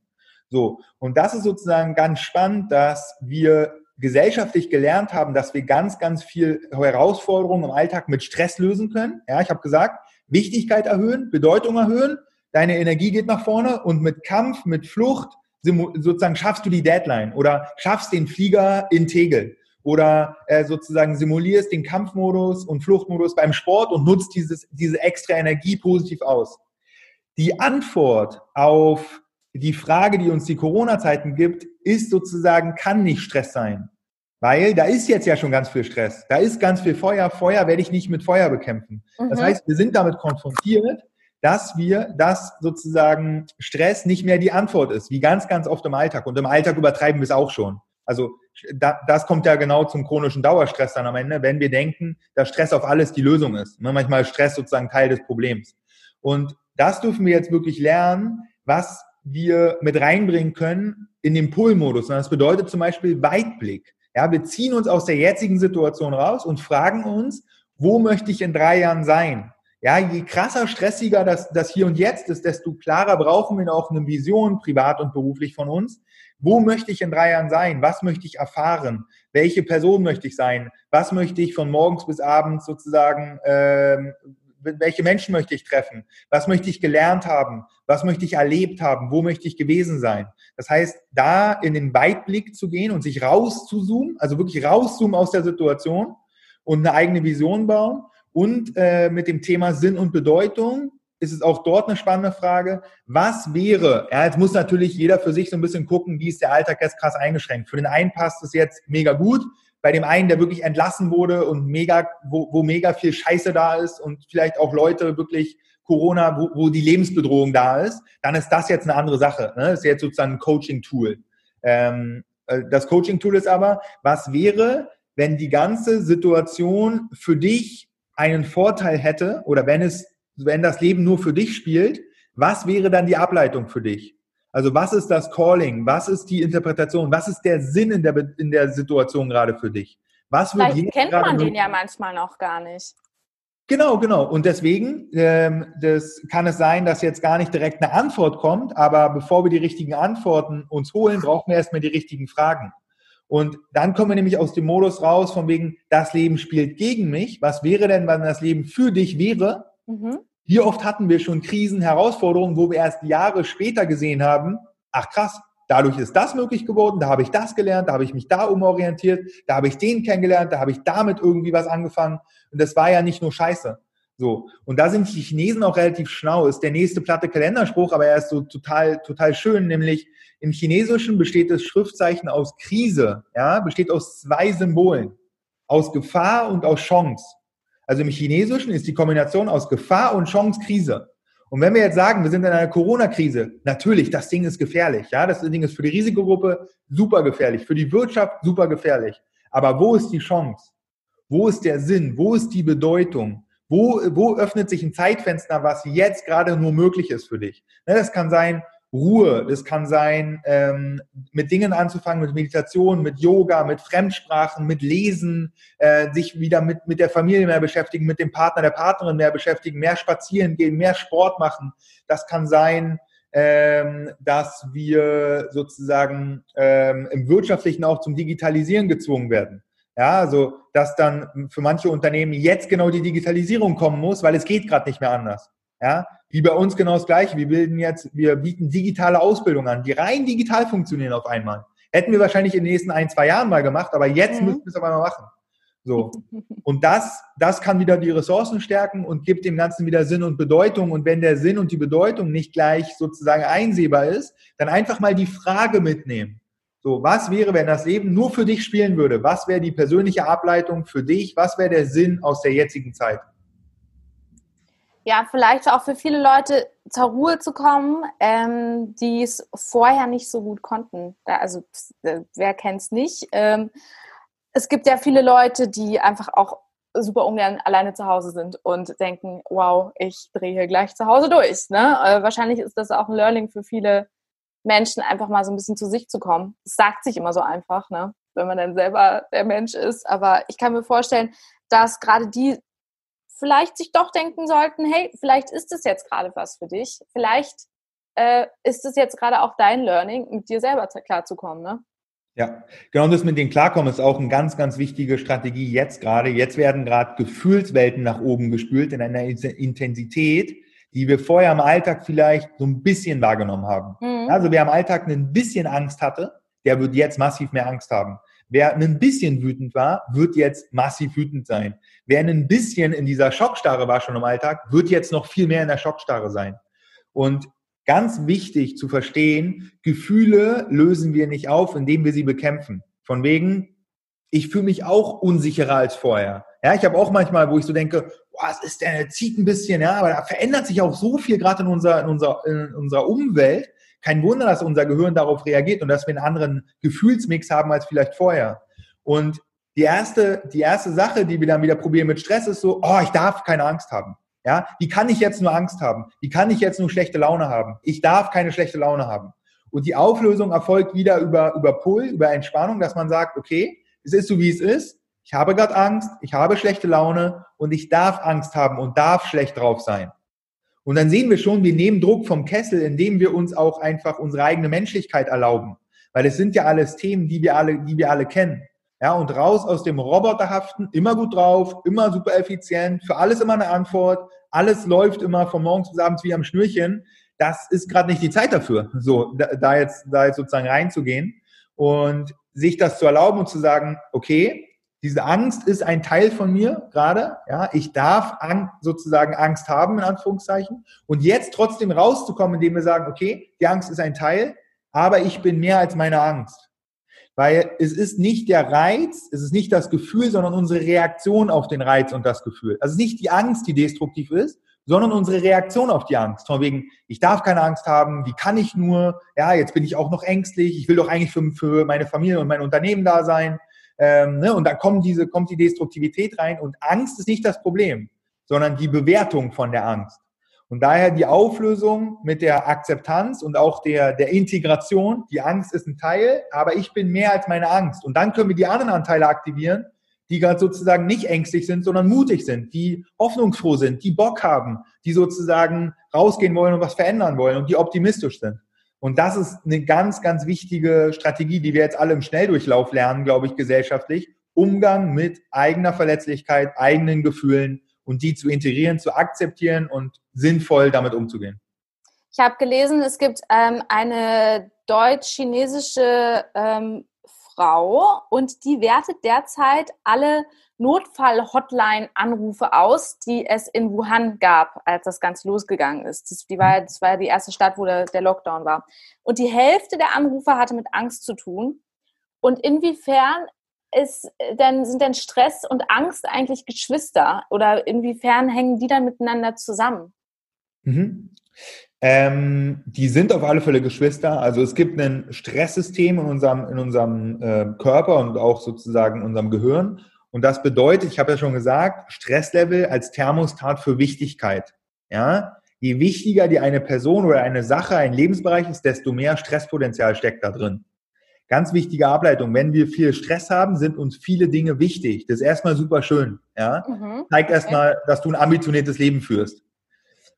So. Und das ist sozusagen ganz spannend, dass wir gesellschaftlich gelernt haben, dass wir ganz, ganz viel Herausforderungen im Alltag mit Stress lösen können. Ja, ich habe gesagt, Wichtigkeit erhöhen, Bedeutung erhöhen, deine Energie geht nach vorne und mit Kampf, mit Flucht sozusagen schaffst du die Deadline oder schaffst den Flieger in Tegel oder äh, sozusagen simulierst den Kampfmodus und Fluchtmodus beim Sport und nutzt dieses, diese extra Energie positiv aus. Die Antwort auf die Frage, die uns die Corona-Zeiten gibt, ist sozusagen, kann nicht Stress sein. Weil da ist jetzt ja schon ganz viel Stress. Da ist ganz viel Feuer. Feuer werde ich nicht mit Feuer bekämpfen. Mhm. Das heißt, wir sind damit konfrontiert, dass wir, dass sozusagen Stress nicht mehr die Antwort ist, wie ganz, ganz oft im Alltag. Und im Alltag übertreiben wir es auch schon. Also da, das kommt ja genau zum chronischen Dauerstress dann am Ende, wenn wir denken, dass Stress auf alles die Lösung ist. Ne, manchmal ist Stress sozusagen Teil des Problems. Und das dürfen wir jetzt wirklich lernen, was wir mit reinbringen können in den Pull-Modus. Das bedeutet zum Beispiel Weitblick. Ja, wir ziehen uns aus der jetzigen Situation raus und fragen uns, wo möchte ich in drei Jahren sein? Ja, je krasser, stressiger das, das hier und jetzt ist, desto klarer brauchen wir auch eine Vision, privat und beruflich von uns. Wo möchte ich in drei Jahren sein? Was möchte ich erfahren? Welche Person möchte ich sein? Was möchte ich von morgens bis abends sozusagen ähm, welche Menschen möchte ich treffen? Was möchte ich gelernt haben? Was möchte ich erlebt haben? Wo möchte ich gewesen sein? Das heißt, da in den Weitblick zu gehen und sich rauszuzoomen, also wirklich rauszoomen aus der Situation und eine eigene Vision bauen und äh, mit dem Thema Sinn und Bedeutung ist es auch dort eine spannende Frage. Was wäre, ja, jetzt muss natürlich jeder für sich so ein bisschen gucken, wie ist der Alltag jetzt krass eingeschränkt. Für den einen passt es jetzt mega gut, bei dem einen, der wirklich entlassen wurde und mega, wo, wo mega viel Scheiße da ist und vielleicht auch Leute wirklich Corona, wo, wo die Lebensbedrohung da ist, dann ist das jetzt eine andere Sache. Ne? Das ist jetzt sozusagen ein Coaching-Tool. Ähm, äh, das Coaching-Tool ist aber, was wäre, wenn die ganze Situation für dich einen Vorteil hätte oder wenn es, wenn das Leben nur für dich spielt, was wäre dann die Ableitung für dich? Also was ist das Calling? Was ist die Interpretation? Was ist der Sinn in der, in der Situation gerade für dich? Was Vielleicht kennt man den ja manchmal noch gar nicht. Genau, genau. Und deswegen ähm, das kann es sein, dass jetzt gar nicht direkt eine Antwort kommt, aber bevor wir die richtigen Antworten uns holen, brauchen wir erstmal die richtigen Fragen. Und dann kommen wir nämlich aus dem Modus raus, von wegen, das Leben spielt gegen mich. Was wäre denn, wenn das Leben für dich wäre? Mhm. Wie oft hatten wir schon Krisen, Herausforderungen, wo wir erst Jahre später gesehen haben, ach krass, dadurch ist das möglich geworden, da habe ich das gelernt, da habe ich mich da umorientiert, da habe ich den kennengelernt, da habe ich damit irgendwie was angefangen. Und das war ja nicht nur Scheiße. So. Und da sind die Chinesen auch relativ schlau. Ist der nächste platte Kalenderspruch, aber er ist so total, total schön, nämlich im Chinesischen besteht das Schriftzeichen aus Krise, ja, besteht aus zwei Symbolen. Aus Gefahr und aus Chance. Also im Chinesischen ist die Kombination aus Gefahr und Chance Krise. Und wenn wir jetzt sagen, wir sind in einer Corona-Krise, natürlich, das Ding ist gefährlich. Ja, das Ding ist für die Risikogruppe super gefährlich, für die Wirtschaft super gefährlich. Aber wo ist die Chance? Wo ist der Sinn? Wo ist die Bedeutung? Wo, wo öffnet sich ein Zeitfenster, was jetzt gerade nur möglich ist für dich? Ne, das kann sein, Ruhe. Das kann sein, ähm, mit Dingen anzufangen, mit Meditation, mit Yoga, mit Fremdsprachen, mit Lesen, äh, sich wieder mit, mit der Familie mehr beschäftigen, mit dem Partner, der Partnerin mehr beschäftigen, mehr spazieren gehen, mehr Sport machen. Das kann sein, ähm, dass wir sozusagen ähm, im Wirtschaftlichen auch zum Digitalisieren gezwungen werden. Ja, also dass dann für manche Unternehmen jetzt genau die Digitalisierung kommen muss, weil es geht gerade nicht mehr anders. Ja, wie bei uns genau das Gleiche. Wir bilden jetzt, wir bieten digitale Ausbildung an, die rein digital funktionieren auf einmal. Hätten wir wahrscheinlich in den nächsten ein, zwei Jahren mal gemacht, aber jetzt mhm. müssen wir es auf einmal machen. So. Und das, das kann wieder die Ressourcen stärken und gibt dem Ganzen wieder Sinn und Bedeutung. Und wenn der Sinn und die Bedeutung nicht gleich sozusagen einsehbar ist, dann einfach mal die Frage mitnehmen. So, was wäre, wenn das Leben nur für dich spielen würde? Was wäre die persönliche Ableitung für dich? Was wäre der Sinn aus der jetzigen Zeit? Ja, vielleicht auch für viele Leute zur Ruhe zu kommen, ähm, die es vorher nicht so gut konnten. Da, also äh, wer kennt es nicht? Ähm, es gibt ja viele Leute, die einfach auch super ungern alleine zu Hause sind und denken, wow, ich drehe hier gleich zu Hause durch. Ne? Äh, wahrscheinlich ist das auch ein Learning für viele Menschen, einfach mal so ein bisschen zu sich zu kommen. Es sagt sich immer so einfach, ne? wenn man dann selber der Mensch ist. Aber ich kann mir vorstellen, dass gerade die vielleicht sich doch denken sollten, hey, vielleicht ist es jetzt gerade was für dich. Vielleicht äh, ist es jetzt gerade auch dein Learning, mit dir selber klarzukommen, ne? Ja, genau das mit dem Klarkommen ist auch eine ganz, ganz wichtige Strategie jetzt gerade. Jetzt werden gerade Gefühlswelten nach oben gespült in einer Intensität, die wir vorher im Alltag vielleicht so ein bisschen wahrgenommen haben. Mhm. Also wer im Alltag ein bisschen Angst hatte, der wird jetzt massiv mehr Angst haben. Wer ein bisschen wütend war, wird jetzt massiv wütend sein. Wer ein bisschen in dieser Schockstarre war schon im Alltag, wird jetzt noch viel mehr in der Schockstarre sein. Und ganz wichtig zu verstehen, Gefühle lösen wir nicht auf, indem wir sie bekämpfen. Von wegen, ich fühle mich auch unsicherer als vorher. Ja, ich habe auch manchmal, wo ich so denke, was ist denn, zieht ein bisschen, ja, aber da verändert sich auch so viel gerade in unserer, in unserer, in unserer Umwelt. Kein Wunder, dass unser Gehirn darauf reagiert und dass wir einen anderen Gefühlsmix haben als vielleicht vorher. Und die erste, die erste Sache, die wir dann wieder probieren mit Stress, ist so, oh, ich darf keine Angst haben. Ja, wie kann ich jetzt nur Angst haben? Wie kann ich jetzt nur schlechte Laune haben? Ich darf keine schlechte Laune haben. Und die Auflösung erfolgt wieder über, über Pull, über Entspannung, dass man sagt, okay, es ist so, wie es ist. Ich habe gerade Angst, ich habe schlechte Laune und ich darf Angst haben und darf schlecht drauf sein. Und dann sehen wir schon, wir nehmen Druck vom Kessel, indem wir uns auch einfach unsere eigene Menschlichkeit erlauben. Weil es sind ja alles Themen, die wir alle, die wir alle kennen. Ja, und raus aus dem Roboterhaften, immer gut drauf, immer super effizient, für alles immer eine Antwort, alles läuft immer von morgens bis abends wie am Schnürchen. Das ist gerade nicht die Zeit dafür, so da, da jetzt da jetzt sozusagen reinzugehen und sich das zu erlauben und zu sagen, okay, Diese Angst ist ein Teil von mir gerade. Ja, ich darf an, sozusagen Angst haben in Anführungszeichen und jetzt trotzdem rauszukommen, indem wir sagen, okay, die Angst ist ein Teil, aber ich bin mehr als meine Angst. Weil es ist nicht der Reiz, es ist nicht das Gefühl, sondern unsere Reaktion auf den Reiz und das Gefühl. Also nicht die Angst, die destruktiv ist, sondern unsere Reaktion auf die Angst. Von wegen, ich darf keine Angst haben, wie kann ich nur, ja, jetzt bin ich auch noch ängstlich, ich will doch eigentlich für, für meine Familie und mein Unternehmen da sein. Ähm, ne? Und da kommt diese, kommt die Destruktivität rein und Angst ist nicht das Problem, sondern die Bewertung von der Angst. Und daher die Auflösung mit der Akzeptanz und auch der, der Integration. Die Angst ist ein Teil, aber ich bin mehr als meine Angst. Und dann können wir die anderen Anteile aktivieren, die gerade sozusagen nicht ängstlich sind, sondern mutig sind, die hoffnungsfroh sind, die Bock haben, die sozusagen rausgehen wollen und was verändern wollen und die optimistisch sind. Und das ist eine ganz, ganz wichtige Strategie, die wir jetzt alle im Schnelldurchlauf lernen, glaube ich, gesellschaftlich. Umgang mit eigener Verletzlichkeit, eigenen Gefühlen und die zu integrieren, zu akzeptieren und sinnvoll damit umzugehen. Ich habe gelesen, es gibt ähm, eine deutsch-chinesische ähm, Frau und die wertet derzeit alle Notfall-Hotline-Anrufe aus, die es in Wuhan gab, als das Ganze losgegangen ist. Das, die war, das war die erste Stadt, wo der, der Lockdown war. Und die Hälfte der Anrufe hatte mit Angst zu tun. Und inwiefern ist denn, sind denn Stress und Angst eigentlich Geschwister? Oder inwiefern hängen die dann miteinander zusammen? Mhm. Ähm, die sind auf alle Fälle Geschwister. Also es gibt ein Stresssystem in unserem, in unserem äh, Körper und auch sozusagen in unserem Gehirn. Und das bedeutet, ich habe ja schon gesagt, Stresslevel als Thermostat für Wichtigkeit. Ja, je wichtiger die eine Person oder eine Sache, ein Lebensbereich ist, desto mehr Stresspotenzial steckt da drin. Ganz wichtige Ableitung. Wenn wir viel Stress haben, sind uns viele Dinge wichtig. Das ist erstmal super schön. Ja? Mhm. Zeigt erstmal, dass du ein ambitioniertes Leben führst.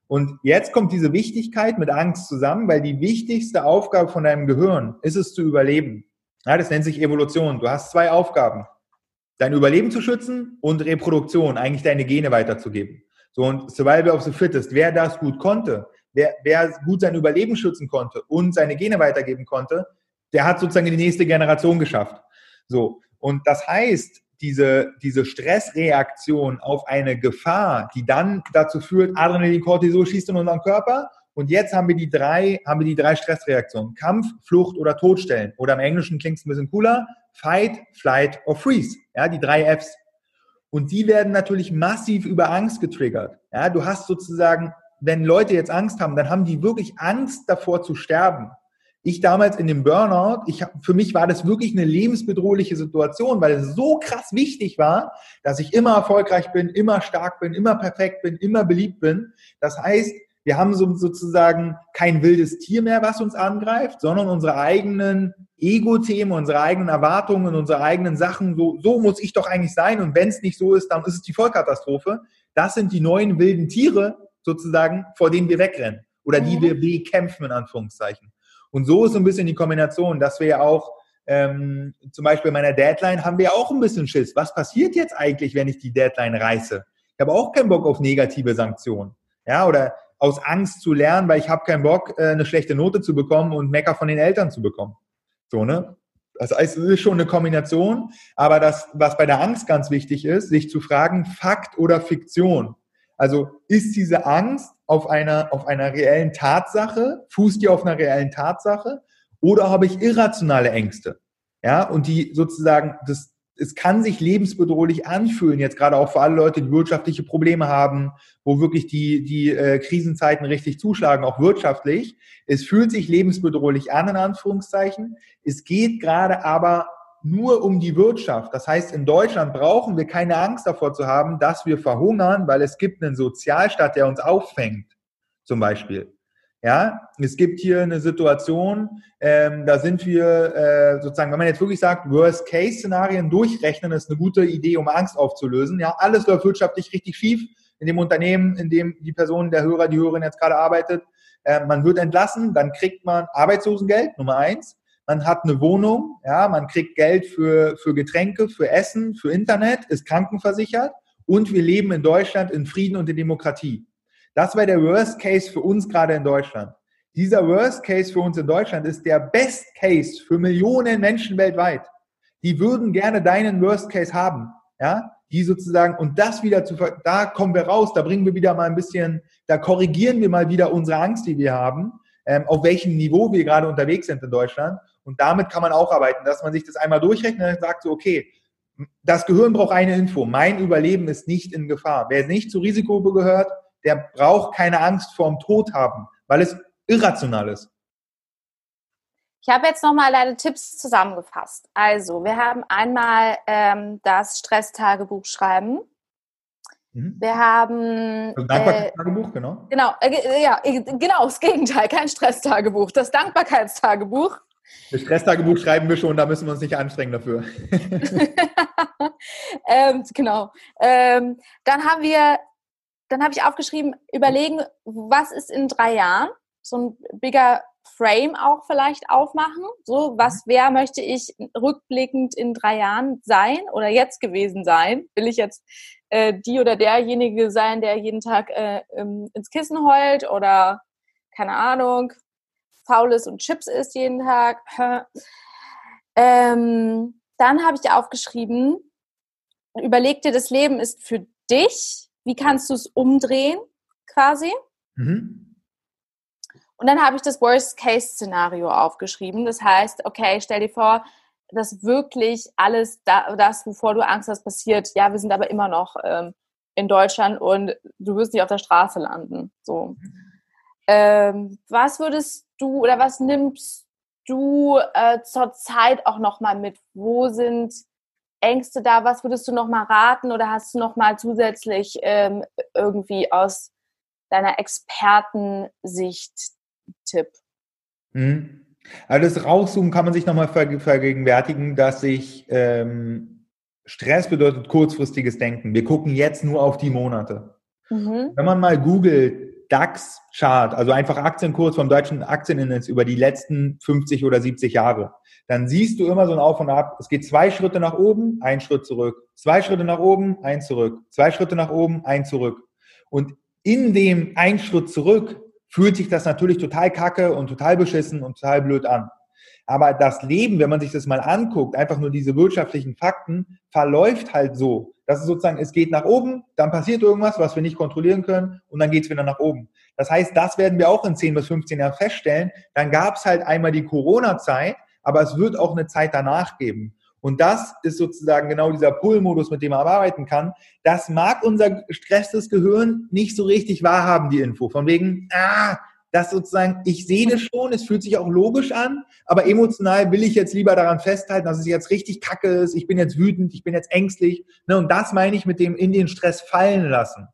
Und jetzt kommt diese Wichtigkeit mit Angst zusammen, weil die wichtigste Aufgabe von deinem Gehirn ist es zu überleben. Ja, das nennt sich Evolution. Du hast zwei Aufgaben. Dein Überleben zu schützen und Reproduktion, eigentlich deine Gene weiterzugeben. So, und Survival of the Fittest, wer das gut konnte, wer, wer gut sein Überleben schützen konnte und seine Gene weitergeben konnte, der hat sozusagen die nächste Generation geschafft. So. Und das heißt, diese, diese Stressreaktion auf eine Gefahr, die dann dazu führt, Adrenalin, Cortisol schießt in unseren Körper. Und jetzt haben wir die drei, haben wir die drei Stressreaktionen. Kampf, Flucht oder Todstellen. Oder im Englischen klingt es ein bisschen cooler. Fight, Flight or Freeze. Ja, die drei Fs. Und die werden natürlich massiv über Angst getriggert. Ja, du hast sozusagen, wenn Leute jetzt Angst haben, dann haben die wirklich Angst davor zu sterben ich damals in dem Burnout, ich, für mich war das wirklich eine lebensbedrohliche Situation, weil es so krass wichtig war, dass ich immer erfolgreich bin, immer stark bin, immer perfekt bin, immer beliebt bin. Das heißt, wir haben so, sozusagen kein wildes Tier mehr, was uns angreift, sondern unsere eigenen Ego-Themen, unsere eigenen Erwartungen, unsere eigenen Sachen. So, so muss ich doch eigentlich sein. Und wenn es nicht so ist, dann ist es die Vollkatastrophe. Das sind die neuen wilden Tiere sozusagen, vor denen wir wegrennen oder die mhm. wir bekämpfen, in Anführungszeichen. Und so ist so ein bisschen die Kombination, dass wir ja auch ähm, zum Beispiel bei meiner Deadline haben wir auch ein bisschen Schiss. Was passiert jetzt eigentlich, wenn ich die Deadline reiße? Ich habe auch keinen Bock auf negative Sanktionen. Ja, oder aus Angst zu lernen, weil ich habe keinen Bock, äh, eine schlechte Note zu bekommen und Mecker von den Eltern zu bekommen. So, ne? Das heißt, es ist schon eine Kombination, aber das, was bei der Angst ganz wichtig ist, sich zu fragen, Fakt oder Fiktion. Also ist diese Angst auf einer, auf einer reellen Tatsache, fußt die auf einer reellen Tatsache oder habe ich irrationale Ängste? Ja, und die sozusagen, das, es kann sich lebensbedrohlich anfühlen, jetzt gerade auch für alle Leute, die wirtschaftliche Probleme haben, wo wirklich die, die äh, Krisenzeiten richtig zuschlagen, auch wirtschaftlich. Es fühlt sich lebensbedrohlich an, in Anführungszeichen. Es geht gerade aber nur um die Wirtschaft. Das heißt, in Deutschland brauchen wir keine Angst davor zu haben, dass wir verhungern, weil es gibt einen Sozialstaat, der uns auffängt, zum Beispiel. Ja, es gibt hier eine Situation, ähm, da sind wir äh, sozusagen, wenn man jetzt wirklich sagt, Worst-Case-Szenarien durchrechnen, ist eine gute Idee, um Angst aufzulösen. Ja, alles läuft wirtschaftlich richtig schief in dem Unternehmen, in dem die Person, der Hörer, die Hörerin jetzt gerade arbeitet. Äh, man wird entlassen, dann kriegt man Arbeitslosengeld, Nummer eins man hat eine Wohnung, ja, man kriegt Geld für, für Getränke, für Essen, für Internet, ist krankenversichert und wir leben in Deutschland in Frieden und in Demokratie. Das war der Worst Case für uns gerade in Deutschland. Dieser Worst Case für uns in Deutschland ist der Best Case für Millionen Menschen weltweit. Die würden gerne deinen Worst Case haben. ja, die sozusagen, und das wieder zu, da kommen wir raus, da bringen wir wieder mal ein bisschen, da korrigieren wir mal wieder unsere Angst, die wir haben, ähm, auf welchem Niveau wir gerade unterwegs sind in Deutschland. Und damit kann man auch arbeiten, dass man sich das einmal durchrechnet und sagt so, okay, das Gehirn braucht eine Info. Mein Überleben ist nicht in Gefahr. Wer nicht zu Risiko gehört, der braucht keine Angst vorm Tod haben, weil es irrational ist. Ich habe jetzt nochmal deine Tipps zusammengefasst. Also, wir haben einmal ähm, das Stresstagebuch schreiben. Mhm. Wir haben. Das Dankbarkeitstagebuch, äh, genau. Genau, äh, ja, äh, genau, das Gegenteil, kein Stresstagebuch, das Dankbarkeitstagebuch. Das Stresstagebuch schreiben wir schon, da müssen wir uns nicht anstrengen dafür. ähm, genau. Ähm, dann haben wir, dann habe ich aufgeschrieben, überlegen, was ist in drei Jahren? So ein bigger Frame auch vielleicht aufmachen. So, was, mhm. wer möchte ich rückblickend in drei Jahren sein oder jetzt gewesen sein? Will ich jetzt äh, die oder derjenige sein, der jeden Tag äh, ins Kissen heult oder keine Ahnung, faules und Chips isst jeden Tag? ähm, dann habe ich aufgeschrieben, überleg dir, das Leben ist für dich. Wie kannst du es umdrehen, quasi? Mhm. Und dann habe ich das Worst-Case-Szenario aufgeschrieben. Das heißt, okay, stell dir vor, dass wirklich alles da, das, wovor du Angst hast, passiert. Ja, wir sind aber immer noch ähm, in Deutschland und du wirst nicht auf der Straße landen. So. Ähm, was würdest du oder was nimmst du äh, zur Zeit auch nochmal mit? Wo sind Ängste da? Was würdest du nochmal raten oder hast du nochmal zusätzlich ähm, irgendwie aus deiner Expertensicht Tipp. Mhm. Also das Rauszoomen kann man sich nochmal vergegenwärtigen, dass sich ähm, Stress bedeutet kurzfristiges Denken. Wir gucken jetzt nur auf die Monate. Mhm. Wenn man mal googelt, DAX-Chart, also einfach Aktienkurs vom deutschen Aktienindex über die letzten 50 oder 70 Jahre, dann siehst du immer so ein Auf und Ab. Es geht zwei Schritte nach oben, ein Schritt zurück. Zwei Schritte nach oben, ein zurück. Zwei Schritte nach oben, ein zurück. Und in dem ein Schritt zurück fühlt sich das natürlich total kacke und total beschissen und total blöd an. Aber das Leben, wenn man sich das mal anguckt, einfach nur diese wirtschaftlichen Fakten, verläuft halt so. Das ist sozusagen, es geht nach oben, dann passiert irgendwas, was wir nicht kontrollieren können und dann geht es wieder nach oben. Das heißt, das werden wir auch in 10 bis 15 Jahren feststellen. Dann gab es halt einmal die Corona-Zeit, aber es wird auch eine Zeit danach geben. Und das ist sozusagen genau dieser Pull-Modus, mit dem man arbeiten kann. Das mag unser gestresstes Gehirn nicht so richtig wahrhaben, die Info. Von wegen, ah, das sozusagen, ich sehe das schon, es fühlt sich auch logisch an, aber emotional will ich jetzt lieber daran festhalten, dass es jetzt richtig kacke ist, ich bin jetzt wütend, ich bin jetzt ängstlich. Ne, und das meine ich mit dem in den Stress fallen lassen.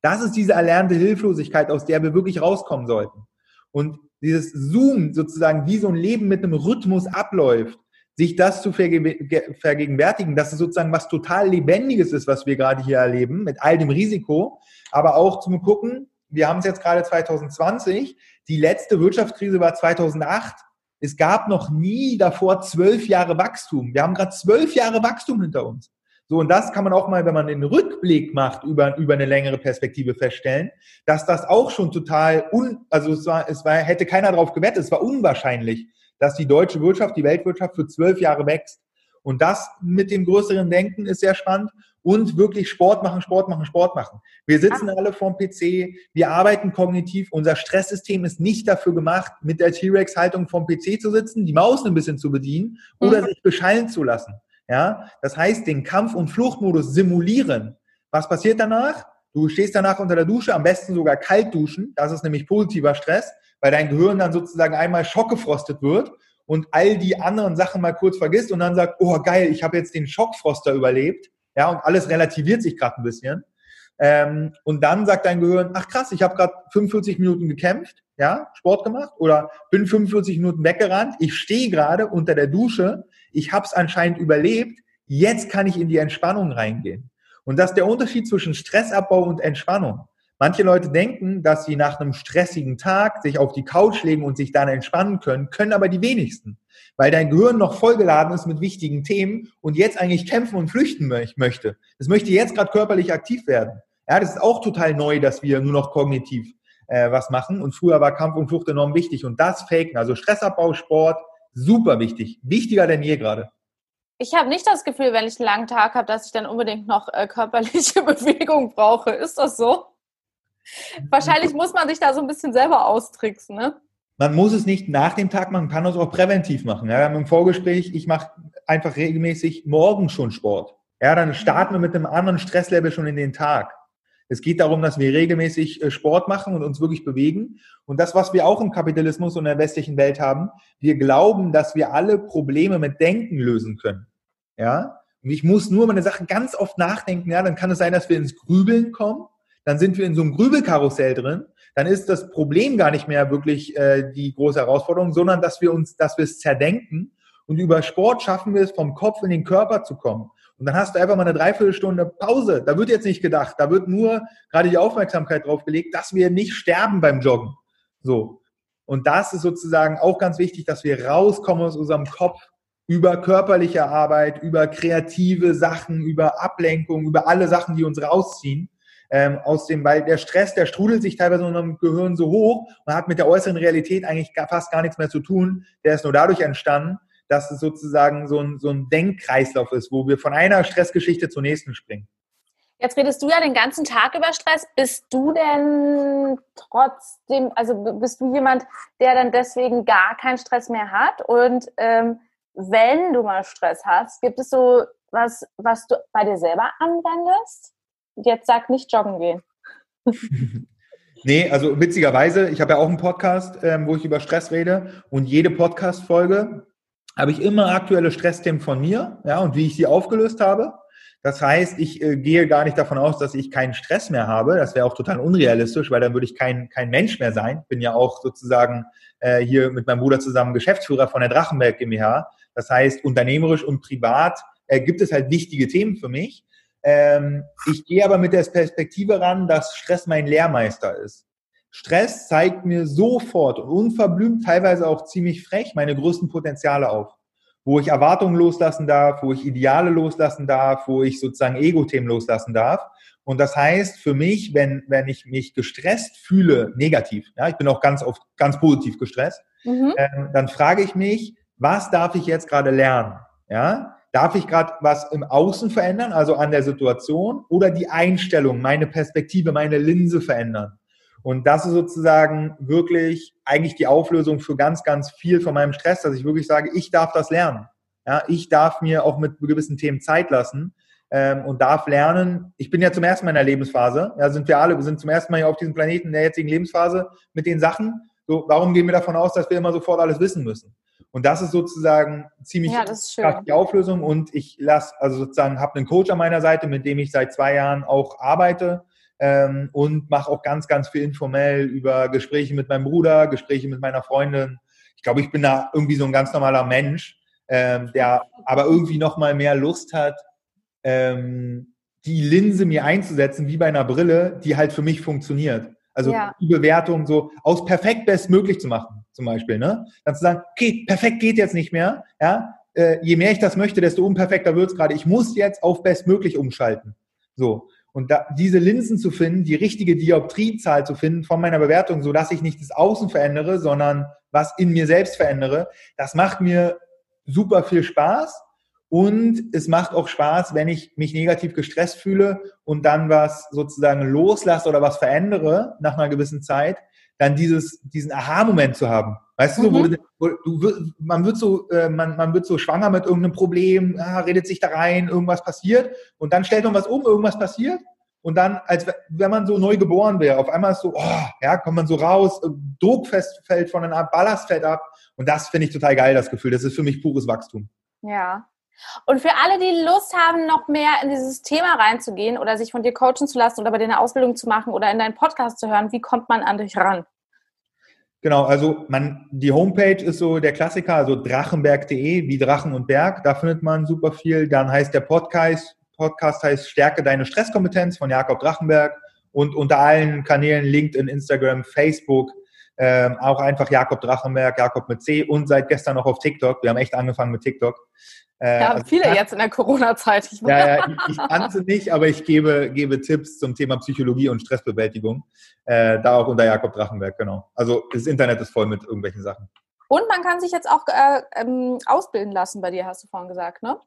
Das ist diese erlernte Hilflosigkeit, aus der wir wirklich rauskommen sollten. Und dieses Zoom sozusagen, wie so ein Leben mit einem Rhythmus abläuft, sich das zu vergegenwärtigen, dass es sozusagen was total Lebendiges ist, was wir gerade hier erleben, mit all dem Risiko, aber auch zum Gucken, wir haben es jetzt gerade 2020, die letzte Wirtschaftskrise war 2008. Es gab noch nie davor zwölf Jahre Wachstum. Wir haben gerade zwölf Jahre Wachstum hinter uns. So, und das kann man auch mal, wenn man den Rückblick macht, über, über eine längere Perspektive feststellen, dass das auch schon total un, also es war, es war, hätte keiner drauf gewettet, es war unwahrscheinlich, dass die deutsche Wirtschaft, die Weltwirtschaft für zwölf Jahre wächst. Und das mit dem größeren Denken ist sehr spannend und wirklich Sport machen, Sport machen, Sport machen. Wir sitzen alle vorm PC, wir arbeiten kognitiv. Unser Stresssystem ist nicht dafür gemacht, mit der T-Rex-Haltung vorm PC zu sitzen, die Maus ein bisschen zu bedienen oder mhm. sich beschallen zu lassen. Ja, das heißt, den Kampf- und Fluchtmodus simulieren. Was passiert danach? Du stehst danach unter der Dusche, am besten sogar kalt duschen. Das ist nämlich positiver Stress weil dein Gehirn dann sozusagen einmal schockgefrostet wird und all die anderen Sachen mal kurz vergisst und dann sagt, oh geil, ich habe jetzt den Schockfroster überlebt, ja, und alles relativiert sich gerade ein bisschen. Ähm, und dann sagt dein Gehirn, ach krass, ich habe gerade 45 Minuten gekämpft, ja, Sport gemacht oder bin 45 Minuten weggerannt, ich stehe gerade unter der Dusche, ich habe es anscheinend überlebt, jetzt kann ich in die Entspannung reingehen. Und das ist der Unterschied zwischen Stressabbau und Entspannung. Manche Leute denken, dass sie nach einem stressigen Tag sich auf die Couch legen und sich dann entspannen können, können aber die wenigsten, weil dein Gehirn noch vollgeladen ist mit wichtigen Themen und jetzt eigentlich kämpfen und flüchten möchte. Es möchte jetzt gerade körperlich aktiv werden. Ja, das ist auch total neu, dass wir nur noch kognitiv äh, was machen und früher war Kampf und Flucht enorm wichtig und das faken, also Stressabbau, Sport, super wichtig, wichtiger denn je gerade. ich habe nicht das Gefühl, wenn ich einen langen Tag habe, dass ich dann unbedingt noch äh, körperliche Bewegung brauche. Ist das so? Wahrscheinlich muss man sich da so ein bisschen selber austricksen, ne? Man muss es nicht nach dem Tag machen, man kann es auch präventiv machen. Ja, wir haben im Vorgespräch, ich mache einfach regelmäßig morgen schon Sport. Ja, dann starten wir mit einem anderen Stresslevel schon in den Tag. Es geht darum, dass wir regelmäßig äh, Sport machen und uns wirklich bewegen. Und das, was wir auch im Kapitalismus und in der westlichen Welt haben, wir glauben, dass wir alle Probleme mit Denken lösen können. Ja? Und ich muss nur über eine Sache ganz oft nachdenken, ja, dann kann es sein, dass wir ins Grübeln kommen. Dann sind wir in so einem Grübelkarussell drin. Dann ist das Problem gar nicht mehr wirklich äh, die große Herausforderung, sondern dass wir uns, dass wir es zerdenken. Und über Sport schaffen wir es, vom Kopf in den Körper zu kommen. Und dann hast du einfach mal eine Dreiviertelstunde Pause. Da wird jetzt nicht gedacht. Da wird nur gerade die Aufmerksamkeit drauf gelegt, dass wir nicht sterben beim Joggen. So. Und das ist sozusagen auch ganz wichtig, dass wir rauskommen aus unserem Kopf über körperliche Arbeit, über kreative Sachen, über Ablenkung, über alle Sachen, die uns rausziehen. Ähm, aus dem, weil der Stress, der strudelt sich teilweise in unserem Gehirn so hoch und hat mit der äußeren Realität eigentlich fast gar nichts mehr zu tun. Der ist nur dadurch entstanden, dass es sozusagen so ein, so ein Denkkreislauf ist, wo wir von einer Stressgeschichte zur nächsten springen. Jetzt redest du ja den ganzen Tag über Stress. Bist du denn trotzdem, also bist du jemand, der dann deswegen gar keinen Stress mehr hat? Und ähm, wenn du mal Stress hast, gibt es so was, was du bei dir selber anwendest? Jetzt sag nicht joggen gehen. nee, also witzigerweise, ich habe ja auch einen Podcast, ähm, wo ich über Stress rede und jede Podcast-Folge habe ich immer aktuelle Stressthemen von mir, ja, und wie ich sie aufgelöst habe. Das heißt, ich äh, gehe gar nicht davon aus, dass ich keinen Stress mehr habe. Das wäre auch total unrealistisch, weil dann würde ich kein, kein Mensch mehr sein. Bin ja auch sozusagen äh, hier mit meinem Bruder zusammen Geschäftsführer von der Drachenberg GmbH. Das heißt, unternehmerisch und privat äh, gibt es halt wichtige Themen für mich. Ähm, ich gehe aber mit der Perspektive ran, dass Stress mein Lehrmeister ist. Stress zeigt mir sofort und unverblümt, teilweise auch ziemlich frech, meine größten Potenziale auf. Wo ich Erwartungen loslassen darf, wo ich Ideale loslassen darf, wo ich sozusagen Ego-Themen loslassen darf. Und das heißt für mich, wenn, wenn ich mich gestresst fühle, negativ, ja, ich bin auch ganz oft ganz positiv gestresst, mhm. äh, dann frage ich mich, was darf ich jetzt gerade lernen? Ja, darf ich gerade was im Außen verändern, also an der Situation, oder die Einstellung, meine Perspektive, meine Linse verändern? Und das ist sozusagen wirklich eigentlich die Auflösung für ganz, ganz viel von meinem Stress, dass ich wirklich sage, ich darf das lernen. Ja, ich darf mir auch mit gewissen Themen Zeit lassen ähm, und darf lernen. Ich bin ja zum ersten Mal in der Lebensphase. Ja, sind wir alle. Wir sind zum ersten Mal hier auf diesem Planeten in der jetzigen Lebensphase mit den Sachen. So, warum gehen wir davon aus, dass wir immer sofort alles wissen müssen? Und das ist sozusagen ziemlich ja, die Auflösung. Und ich lasse, also sozusagen, habe einen Coach an meiner Seite, mit dem ich seit zwei Jahren auch arbeite ähm, und mache auch ganz, ganz viel informell über Gespräche mit meinem Bruder, Gespräche mit meiner Freundin. Ich glaube, ich bin da irgendwie so ein ganz normaler Mensch, ähm, der aber irgendwie noch mal mehr Lust hat, ähm, die Linse mir einzusetzen, wie bei einer Brille, die halt für mich funktioniert. Also ja. die Bewertung so aus perfekt bestmöglich zu machen, zum Beispiel. Ne? Dann zu sagen, okay, perfekt geht jetzt nicht mehr. Ja? Äh, je mehr ich das möchte, desto unperfekter wird es gerade. Ich muss jetzt auf bestmöglich umschalten. So. Und da, diese Linsen zu finden, die richtige Dioptriezahl zu finden von meiner Bewertung, so dass ich nicht das Außen verändere, sondern was in mir selbst verändere, das macht mir super viel Spaß. Und es macht auch Spaß, wenn ich mich negativ gestresst fühle und dann was sozusagen loslasse oder was verändere nach einer gewissen Zeit, dann dieses, diesen Aha-Moment zu haben. Weißt du, mhm. wo, du, man wird so, äh, man, man wird so schwanger mit irgendeinem Problem, ah, redet sich da rein, irgendwas passiert und dann stellt man was um, irgendwas passiert und dann, als wenn man so neu geboren wäre, auf einmal ist so, oh, ja, kommt man so raus, äh, Druck fällt von einer Ballast fällt ab und das finde ich total geil, das Gefühl. Das ist für mich pures Wachstum. Ja. Und für alle, die Lust haben, noch mehr in dieses Thema reinzugehen oder sich von dir coachen zu lassen oder bei dir eine Ausbildung zu machen oder in deinen Podcast zu hören, wie kommt man an dich ran? Genau, also man, die Homepage ist so der Klassiker, also drachenberg.de, wie Drachen und Berg, da findet man super viel. Dann heißt der Podcast, Podcast heißt Stärke deine Stresskompetenz von Jakob Drachenberg und unter allen Kanälen LinkedIn, Instagram, Facebook, ähm, auch einfach Jakob Drachenberg, Jakob mit C und seit gestern noch auf TikTok. Wir haben echt angefangen mit TikTok. Äh, ja, also viele kann, jetzt in der Corona-Zeit. Ja, ja, ich, ich tanze nicht, aber ich gebe, gebe Tipps zum Thema Psychologie und Stressbewältigung. Äh, da auch unter Jakob Drachenberg, genau. Also das Internet ist voll mit irgendwelchen Sachen. Und man kann sich jetzt auch äh, ähm, ausbilden lassen bei dir, hast du vorhin gesagt, ne?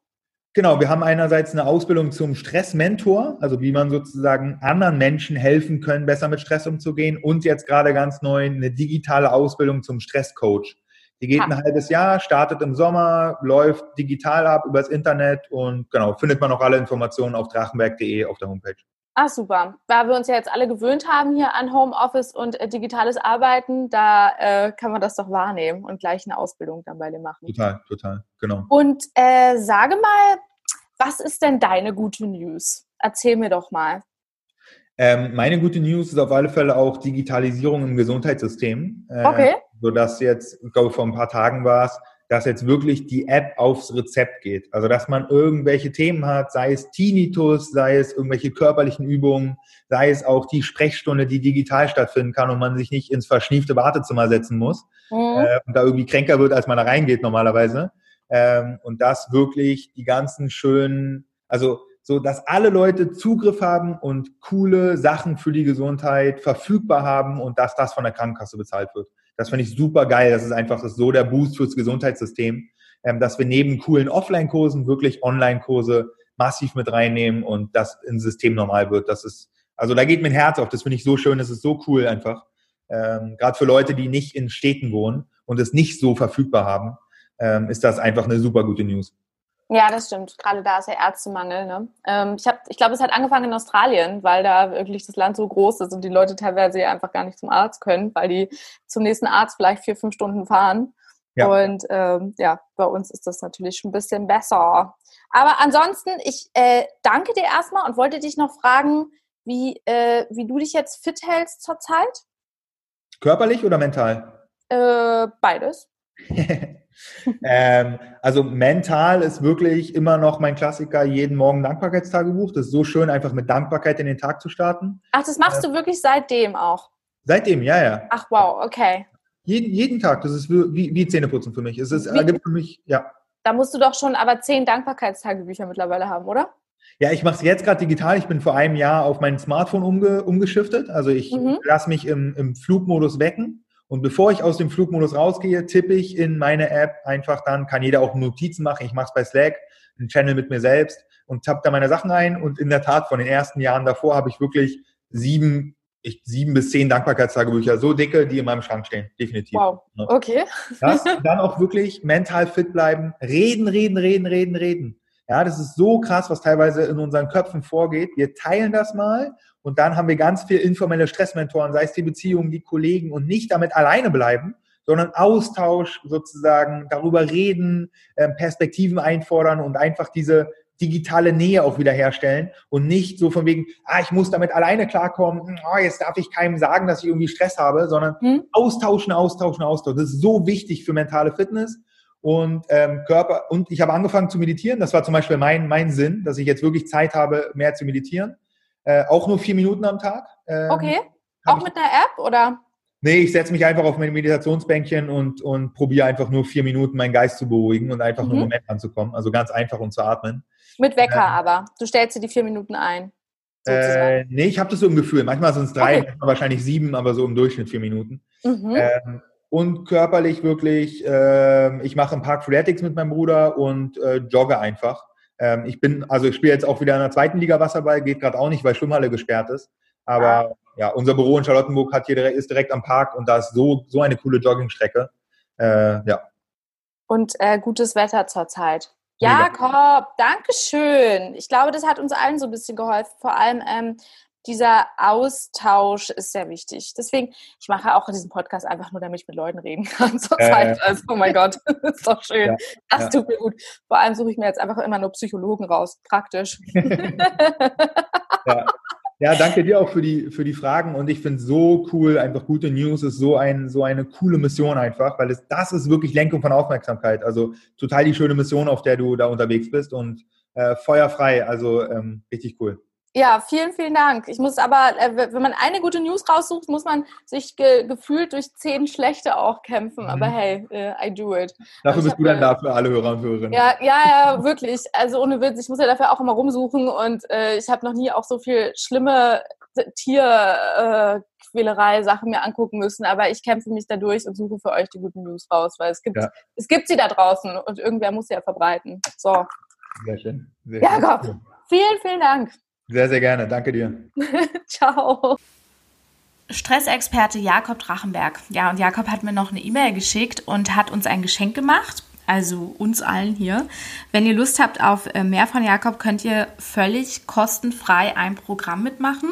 Genau, wir haben einerseits eine Ausbildung zum Stressmentor, also wie man sozusagen anderen Menschen helfen können, besser mit Stress umzugehen und jetzt gerade ganz neu eine digitale Ausbildung zum Stresscoach. Die geht ein halbes Jahr, startet im Sommer, läuft digital ab übers Internet und genau, findet man auch alle Informationen auf drachenberg.de auf der Homepage. Ah, super. Da wir uns ja jetzt alle gewöhnt haben hier an Homeoffice und äh, digitales Arbeiten, da äh, kann man das doch wahrnehmen und gleich eine Ausbildung dann bei dir machen. Total, total, genau. Und äh, sage mal, was ist denn deine gute News? Erzähl mir doch mal. Ähm, meine gute News ist auf alle Fälle auch Digitalisierung im Gesundheitssystem. Äh, okay. Sodass jetzt, ich glaube, vor ein paar Tagen war es, dass jetzt wirklich die App aufs Rezept geht. Also dass man irgendwelche Themen hat, sei es Tinnitus, sei es irgendwelche körperlichen Übungen, sei es auch die Sprechstunde, die digital stattfinden kann und man sich nicht ins verschniefte Wartezimmer setzen muss mhm. äh, und da irgendwie kränker wird, als man da reingeht normalerweise. Ähm, und das wirklich die ganzen schönen, also so, dass alle Leute Zugriff haben und coole Sachen für die Gesundheit verfügbar haben und dass das von der Krankenkasse bezahlt wird. Das finde ich super geil. Das ist einfach das so der Boost fürs Gesundheitssystem, ähm, dass wir neben coolen Offline-Kursen wirklich Online-Kurse massiv mit reinnehmen und das ins System normal wird. Das ist, also da geht mein Herz auf. Das finde ich so schön. Das ist so cool einfach. Ähm, Gerade für Leute, die nicht in Städten wohnen und es nicht so verfügbar haben, ähm, ist das einfach eine super gute News. Ja, das stimmt. Gerade da ist ja Ärztemangel. Ne? Ähm, ich ich glaube, es hat angefangen in Australien, weil da wirklich das Land so groß ist und die Leute teilweise einfach gar nicht zum Arzt können, weil die zum nächsten Arzt vielleicht vier, fünf Stunden fahren. Ja. Und ähm, ja, bei uns ist das natürlich schon ein bisschen besser. Aber ansonsten, ich äh, danke dir erstmal und wollte dich noch fragen, wie, äh, wie du dich jetzt fit hältst zurzeit. Körperlich oder mental? Äh, beides. ähm, also mental ist wirklich immer noch mein Klassiker, jeden Morgen Dankbarkeitstagebuch. Das ist so schön, einfach mit Dankbarkeit in den Tag zu starten. Ach, das machst äh, du wirklich seitdem auch? Seitdem, ja, ja. Ach, wow, okay. Jeden, jeden Tag, das ist wie, wie Zähneputzen für mich. Es ist, wie, gibt für mich, ja. Da musst du doch schon aber zehn Dankbarkeitstagebücher mittlerweile haben, oder? Ja, ich mache es jetzt gerade digital. Ich bin vor einem Jahr auf mein Smartphone umge umgeschiftet. Also ich mhm. lasse mich im, im Flugmodus wecken und bevor ich aus dem Flugmodus rausgehe, tippe ich in meine App einfach dann, kann jeder auch Notizen machen. Ich mache es bei Slack, einen Channel mit mir selbst und tappe da meine Sachen ein. Und in der Tat, von den ersten Jahren davor habe ich wirklich sieben, ich, sieben bis zehn Dankbarkeitstagebücher, so dicke, die in meinem Schrank stehen. Definitiv. Wow. Okay. Das, dann auch wirklich mental fit bleiben. Reden, reden, reden, reden, reden. Ja, das ist so krass, was teilweise in unseren Köpfen vorgeht. Wir teilen das mal und dann haben wir ganz viel informelle Stressmentoren, sei es die Beziehungen, die Kollegen und nicht damit alleine bleiben, sondern Austausch sozusagen, darüber reden, ähm, Perspektiven einfordern und einfach diese digitale Nähe auch wieder herstellen und nicht so von wegen, ah, ich muss damit alleine klarkommen, oh, jetzt darf ich keinem sagen, dass ich irgendwie Stress habe, sondern hm. austauschen, austauschen, austauschen. Das ist so wichtig für mentale Fitness und ähm, Körper. Und ich habe angefangen zu meditieren. Das war zum Beispiel mein, mein Sinn, dass ich jetzt wirklich Zeit habe, mehr zu meditieren. Äh, auch nur vier Minuten am Tag. Ähm, okay. Auch mit einer App oder? Nee, ich setze mich einfach auf mein Meditationsbänkchen und, und probiere einfach nur vier Minuten meinen Geist zu beruhigen und einfach mhm. nur im Moment anzukommen. Also ganz einfach und zu atmen. Mit Wecker ähm, aber. Du stellst dir die vier Minuten ein. Äh, nee, ich habe das so im Gefühl. Manchmal sind es drei, okay. manchmal wahrscheinlich sieben, aber so im Durchschnitt vier Minuten. Mhm. Ähm, und körperlich wirklich, äh, ich mache im Park Freeletics mit meinem Bruder und äh, jogge einfach. Ähm, ich bin, also ich spiele jetzt auch wieder in der zweiten Liga Wasserball, geht gerade auch nicht, weil Schwimmhalle gesperrt ist. Aber ja. ja, unser Büro in Charlottenburg hat hier direkt, ist direkt am Park und da ist so, so eine coole Joggingstrecke. Äh, ja. Und äh, gutes Wetter zurzeit. Jakob, danke schön. Ich glaube, das hat uns allen so ein bisschen geholfen. Vor allem ähm, dieser Austausch ist sehr wichtig. Deswegen, ich mache auch diesen Podcast einfach nur, damit ich mit Leuten reden kann zurzeit. Äh, also, oh mein Gott, ist doch schön. Ja, das ja. tut mir gut. Vor allem suche ich mir jetzt einfach immer nur Psychologen raus. Praktisch. ja. ja. danke dir auch für die, für die Fragen und ich finde es so cool, einfach gute News ist so, ein, so eine coole Mission einfach, weil es, das ist wirklich Lenkung von Aufmerksamkeit. Also total die schöne Mission, auf der du da unterwegs bist und äh, feuerfrei, also ähm, richtig cool. Ja, vielen, vielen Dank. Ich muss aber, äh, wenn man eine gute News raussucht, muss man sich ge gefühlt durch zehn schlechte auch kämpfen. Aber mhm. hey, uh, I do it. Dafür bist du dann da für alle Hörer und Hörerinnen. Ja, ja, ja, wirklich. Also ohne Witz, ich muss ja dafür auch immer rumsuchen und äh, ich habe noch nie auch so viel schlimme Tierquälerei-Sachen äh, mir angucken müssen, aber ich kämpfe mich dadurch und suche für euch die guten News raus, weil es gibt, ja. es gibt sie da draußen und irgendwer muss sie ja verbreiten. So. Sehr schön. Sehr Jakob, schön. vielen, vielen Dank. Sehr, sehr gerne. Danke dir. Ciao. Stressexperte Jakob Drachenberg. Ja, und Jakob hat mir noch eine E-Mail geschickt und hat uns ein Geschenk gemacht. Also uns allen hier. Wenn ihr Lust habt auf äh, mehr von Jakob, könnt ihr völlig kostenfrei ein Programm mitmachen.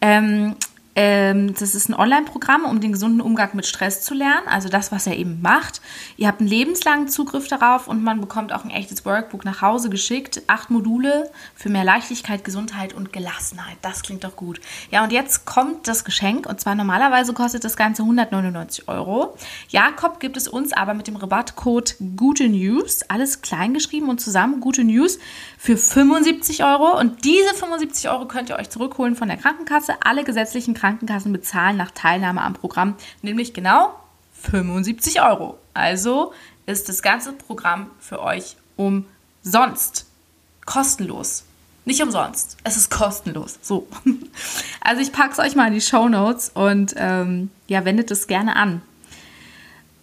Ähm, ähm, das ist ein Online-Programm, um den gesunden Umgang mit Stress zu lernen. Also das, was er eben macht. Ihr habt einen lebenslangen Zugriff darauf und man bekommt auch ein echtes Workbook nach Hause geschickt. Acht Module für mehr Leichtigkeit, Gesundheit und Gelassenheit. Das klingt doch gut. Ja, und jetzt kommt das Geschenk. Und zwar normalerweise kostet das Ganze 199 Euro. Jakob gibt es uns aber mit dem Rabattcode Gute News, alles klein geschrieben und zusammen, Gute News, für 75 Euro. Und diese 75 Euro könnt ihr euch zurückholen von der Krankenkasse. Alle gesetzlichen Krankenkassen bezahlen nach Teilnahme am Programm nämlich genau 75 Euro. Also ist das ganze Programm für euch umsonst. Kostenlos. Nicht umsonst. Es ist kostenlos. So. Also ich packe es euch mal in die Show Notes und ähm, ja, wendet es gerne an.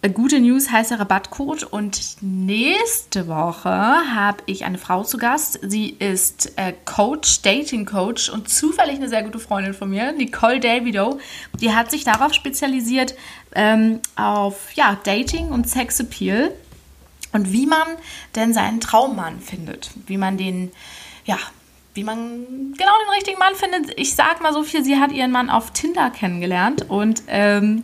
Gute News heißt der Rabattcode und nächste Woche habe ich eine Frau zu Gast. Sie ist äh, Coach, Dating Coach und zufällig eine sehr gute Freundin von mir, Nicole Davido. Die hat sich darauf spezialisiert, ähm, auf ja, Dating und Sexappeal und wie man denn seinen Traummann findet. Wie man den, ja, wie man genau den richtigen Mann findet. Ich sag mal so viel, sie hat ihren Mann auf Tinder kennengelernt und ähm,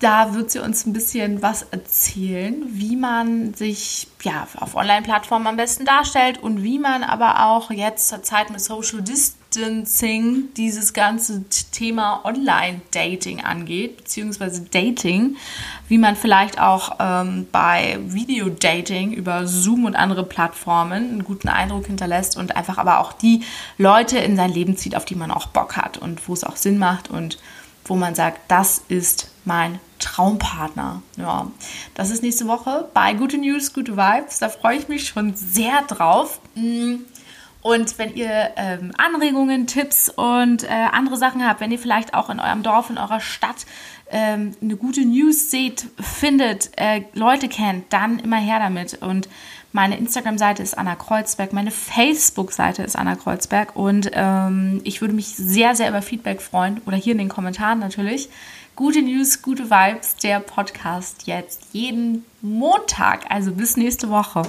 da wird sie uns ein bisschen was erzählen, wie man sich ja, auf Online-Plattformen am besten darstellt und wie man aber auch jetzt zur Zeit mit Social Distancing dieses ganze Thema Online-Dating angeht, beziehungsweise Dating, wie man vielleicht auch ähm, bei Video-Dating über Zoom und andere Plattformen einen guten Eindruck hinterlässt und einfach aber auch die Leute in sein Leben zieht, auf die man auch Bock hat und wo es auch Sinn macht und wo man sagt, das ist mein Traumpartner. Ja, das ist nächste Woche bei Gute News, Gute Vibes. Da freue ich mich schon sehr drauf. Mm. Und wenn ihr ähm, Anregungen, Tipps und äh, andere Sachen habt, wenn ihr vielleicht auch in eurem Dorf, in eurer Stadt ähm, eine gute News seht, findet, äh, Leute kennt, dann immer her damit. Und meine Instagram-Seite ist Anna Kreuzberg, meine Facebook-Seite ist Anna Kreuzberg und ähm, ich würde mich sehr, sehr über Feedback freuen oder hier in den Kommentaren natürlich. Gute News, gute Vibes, der Podcast jetzt jeden Montag, also bis nächste Woche.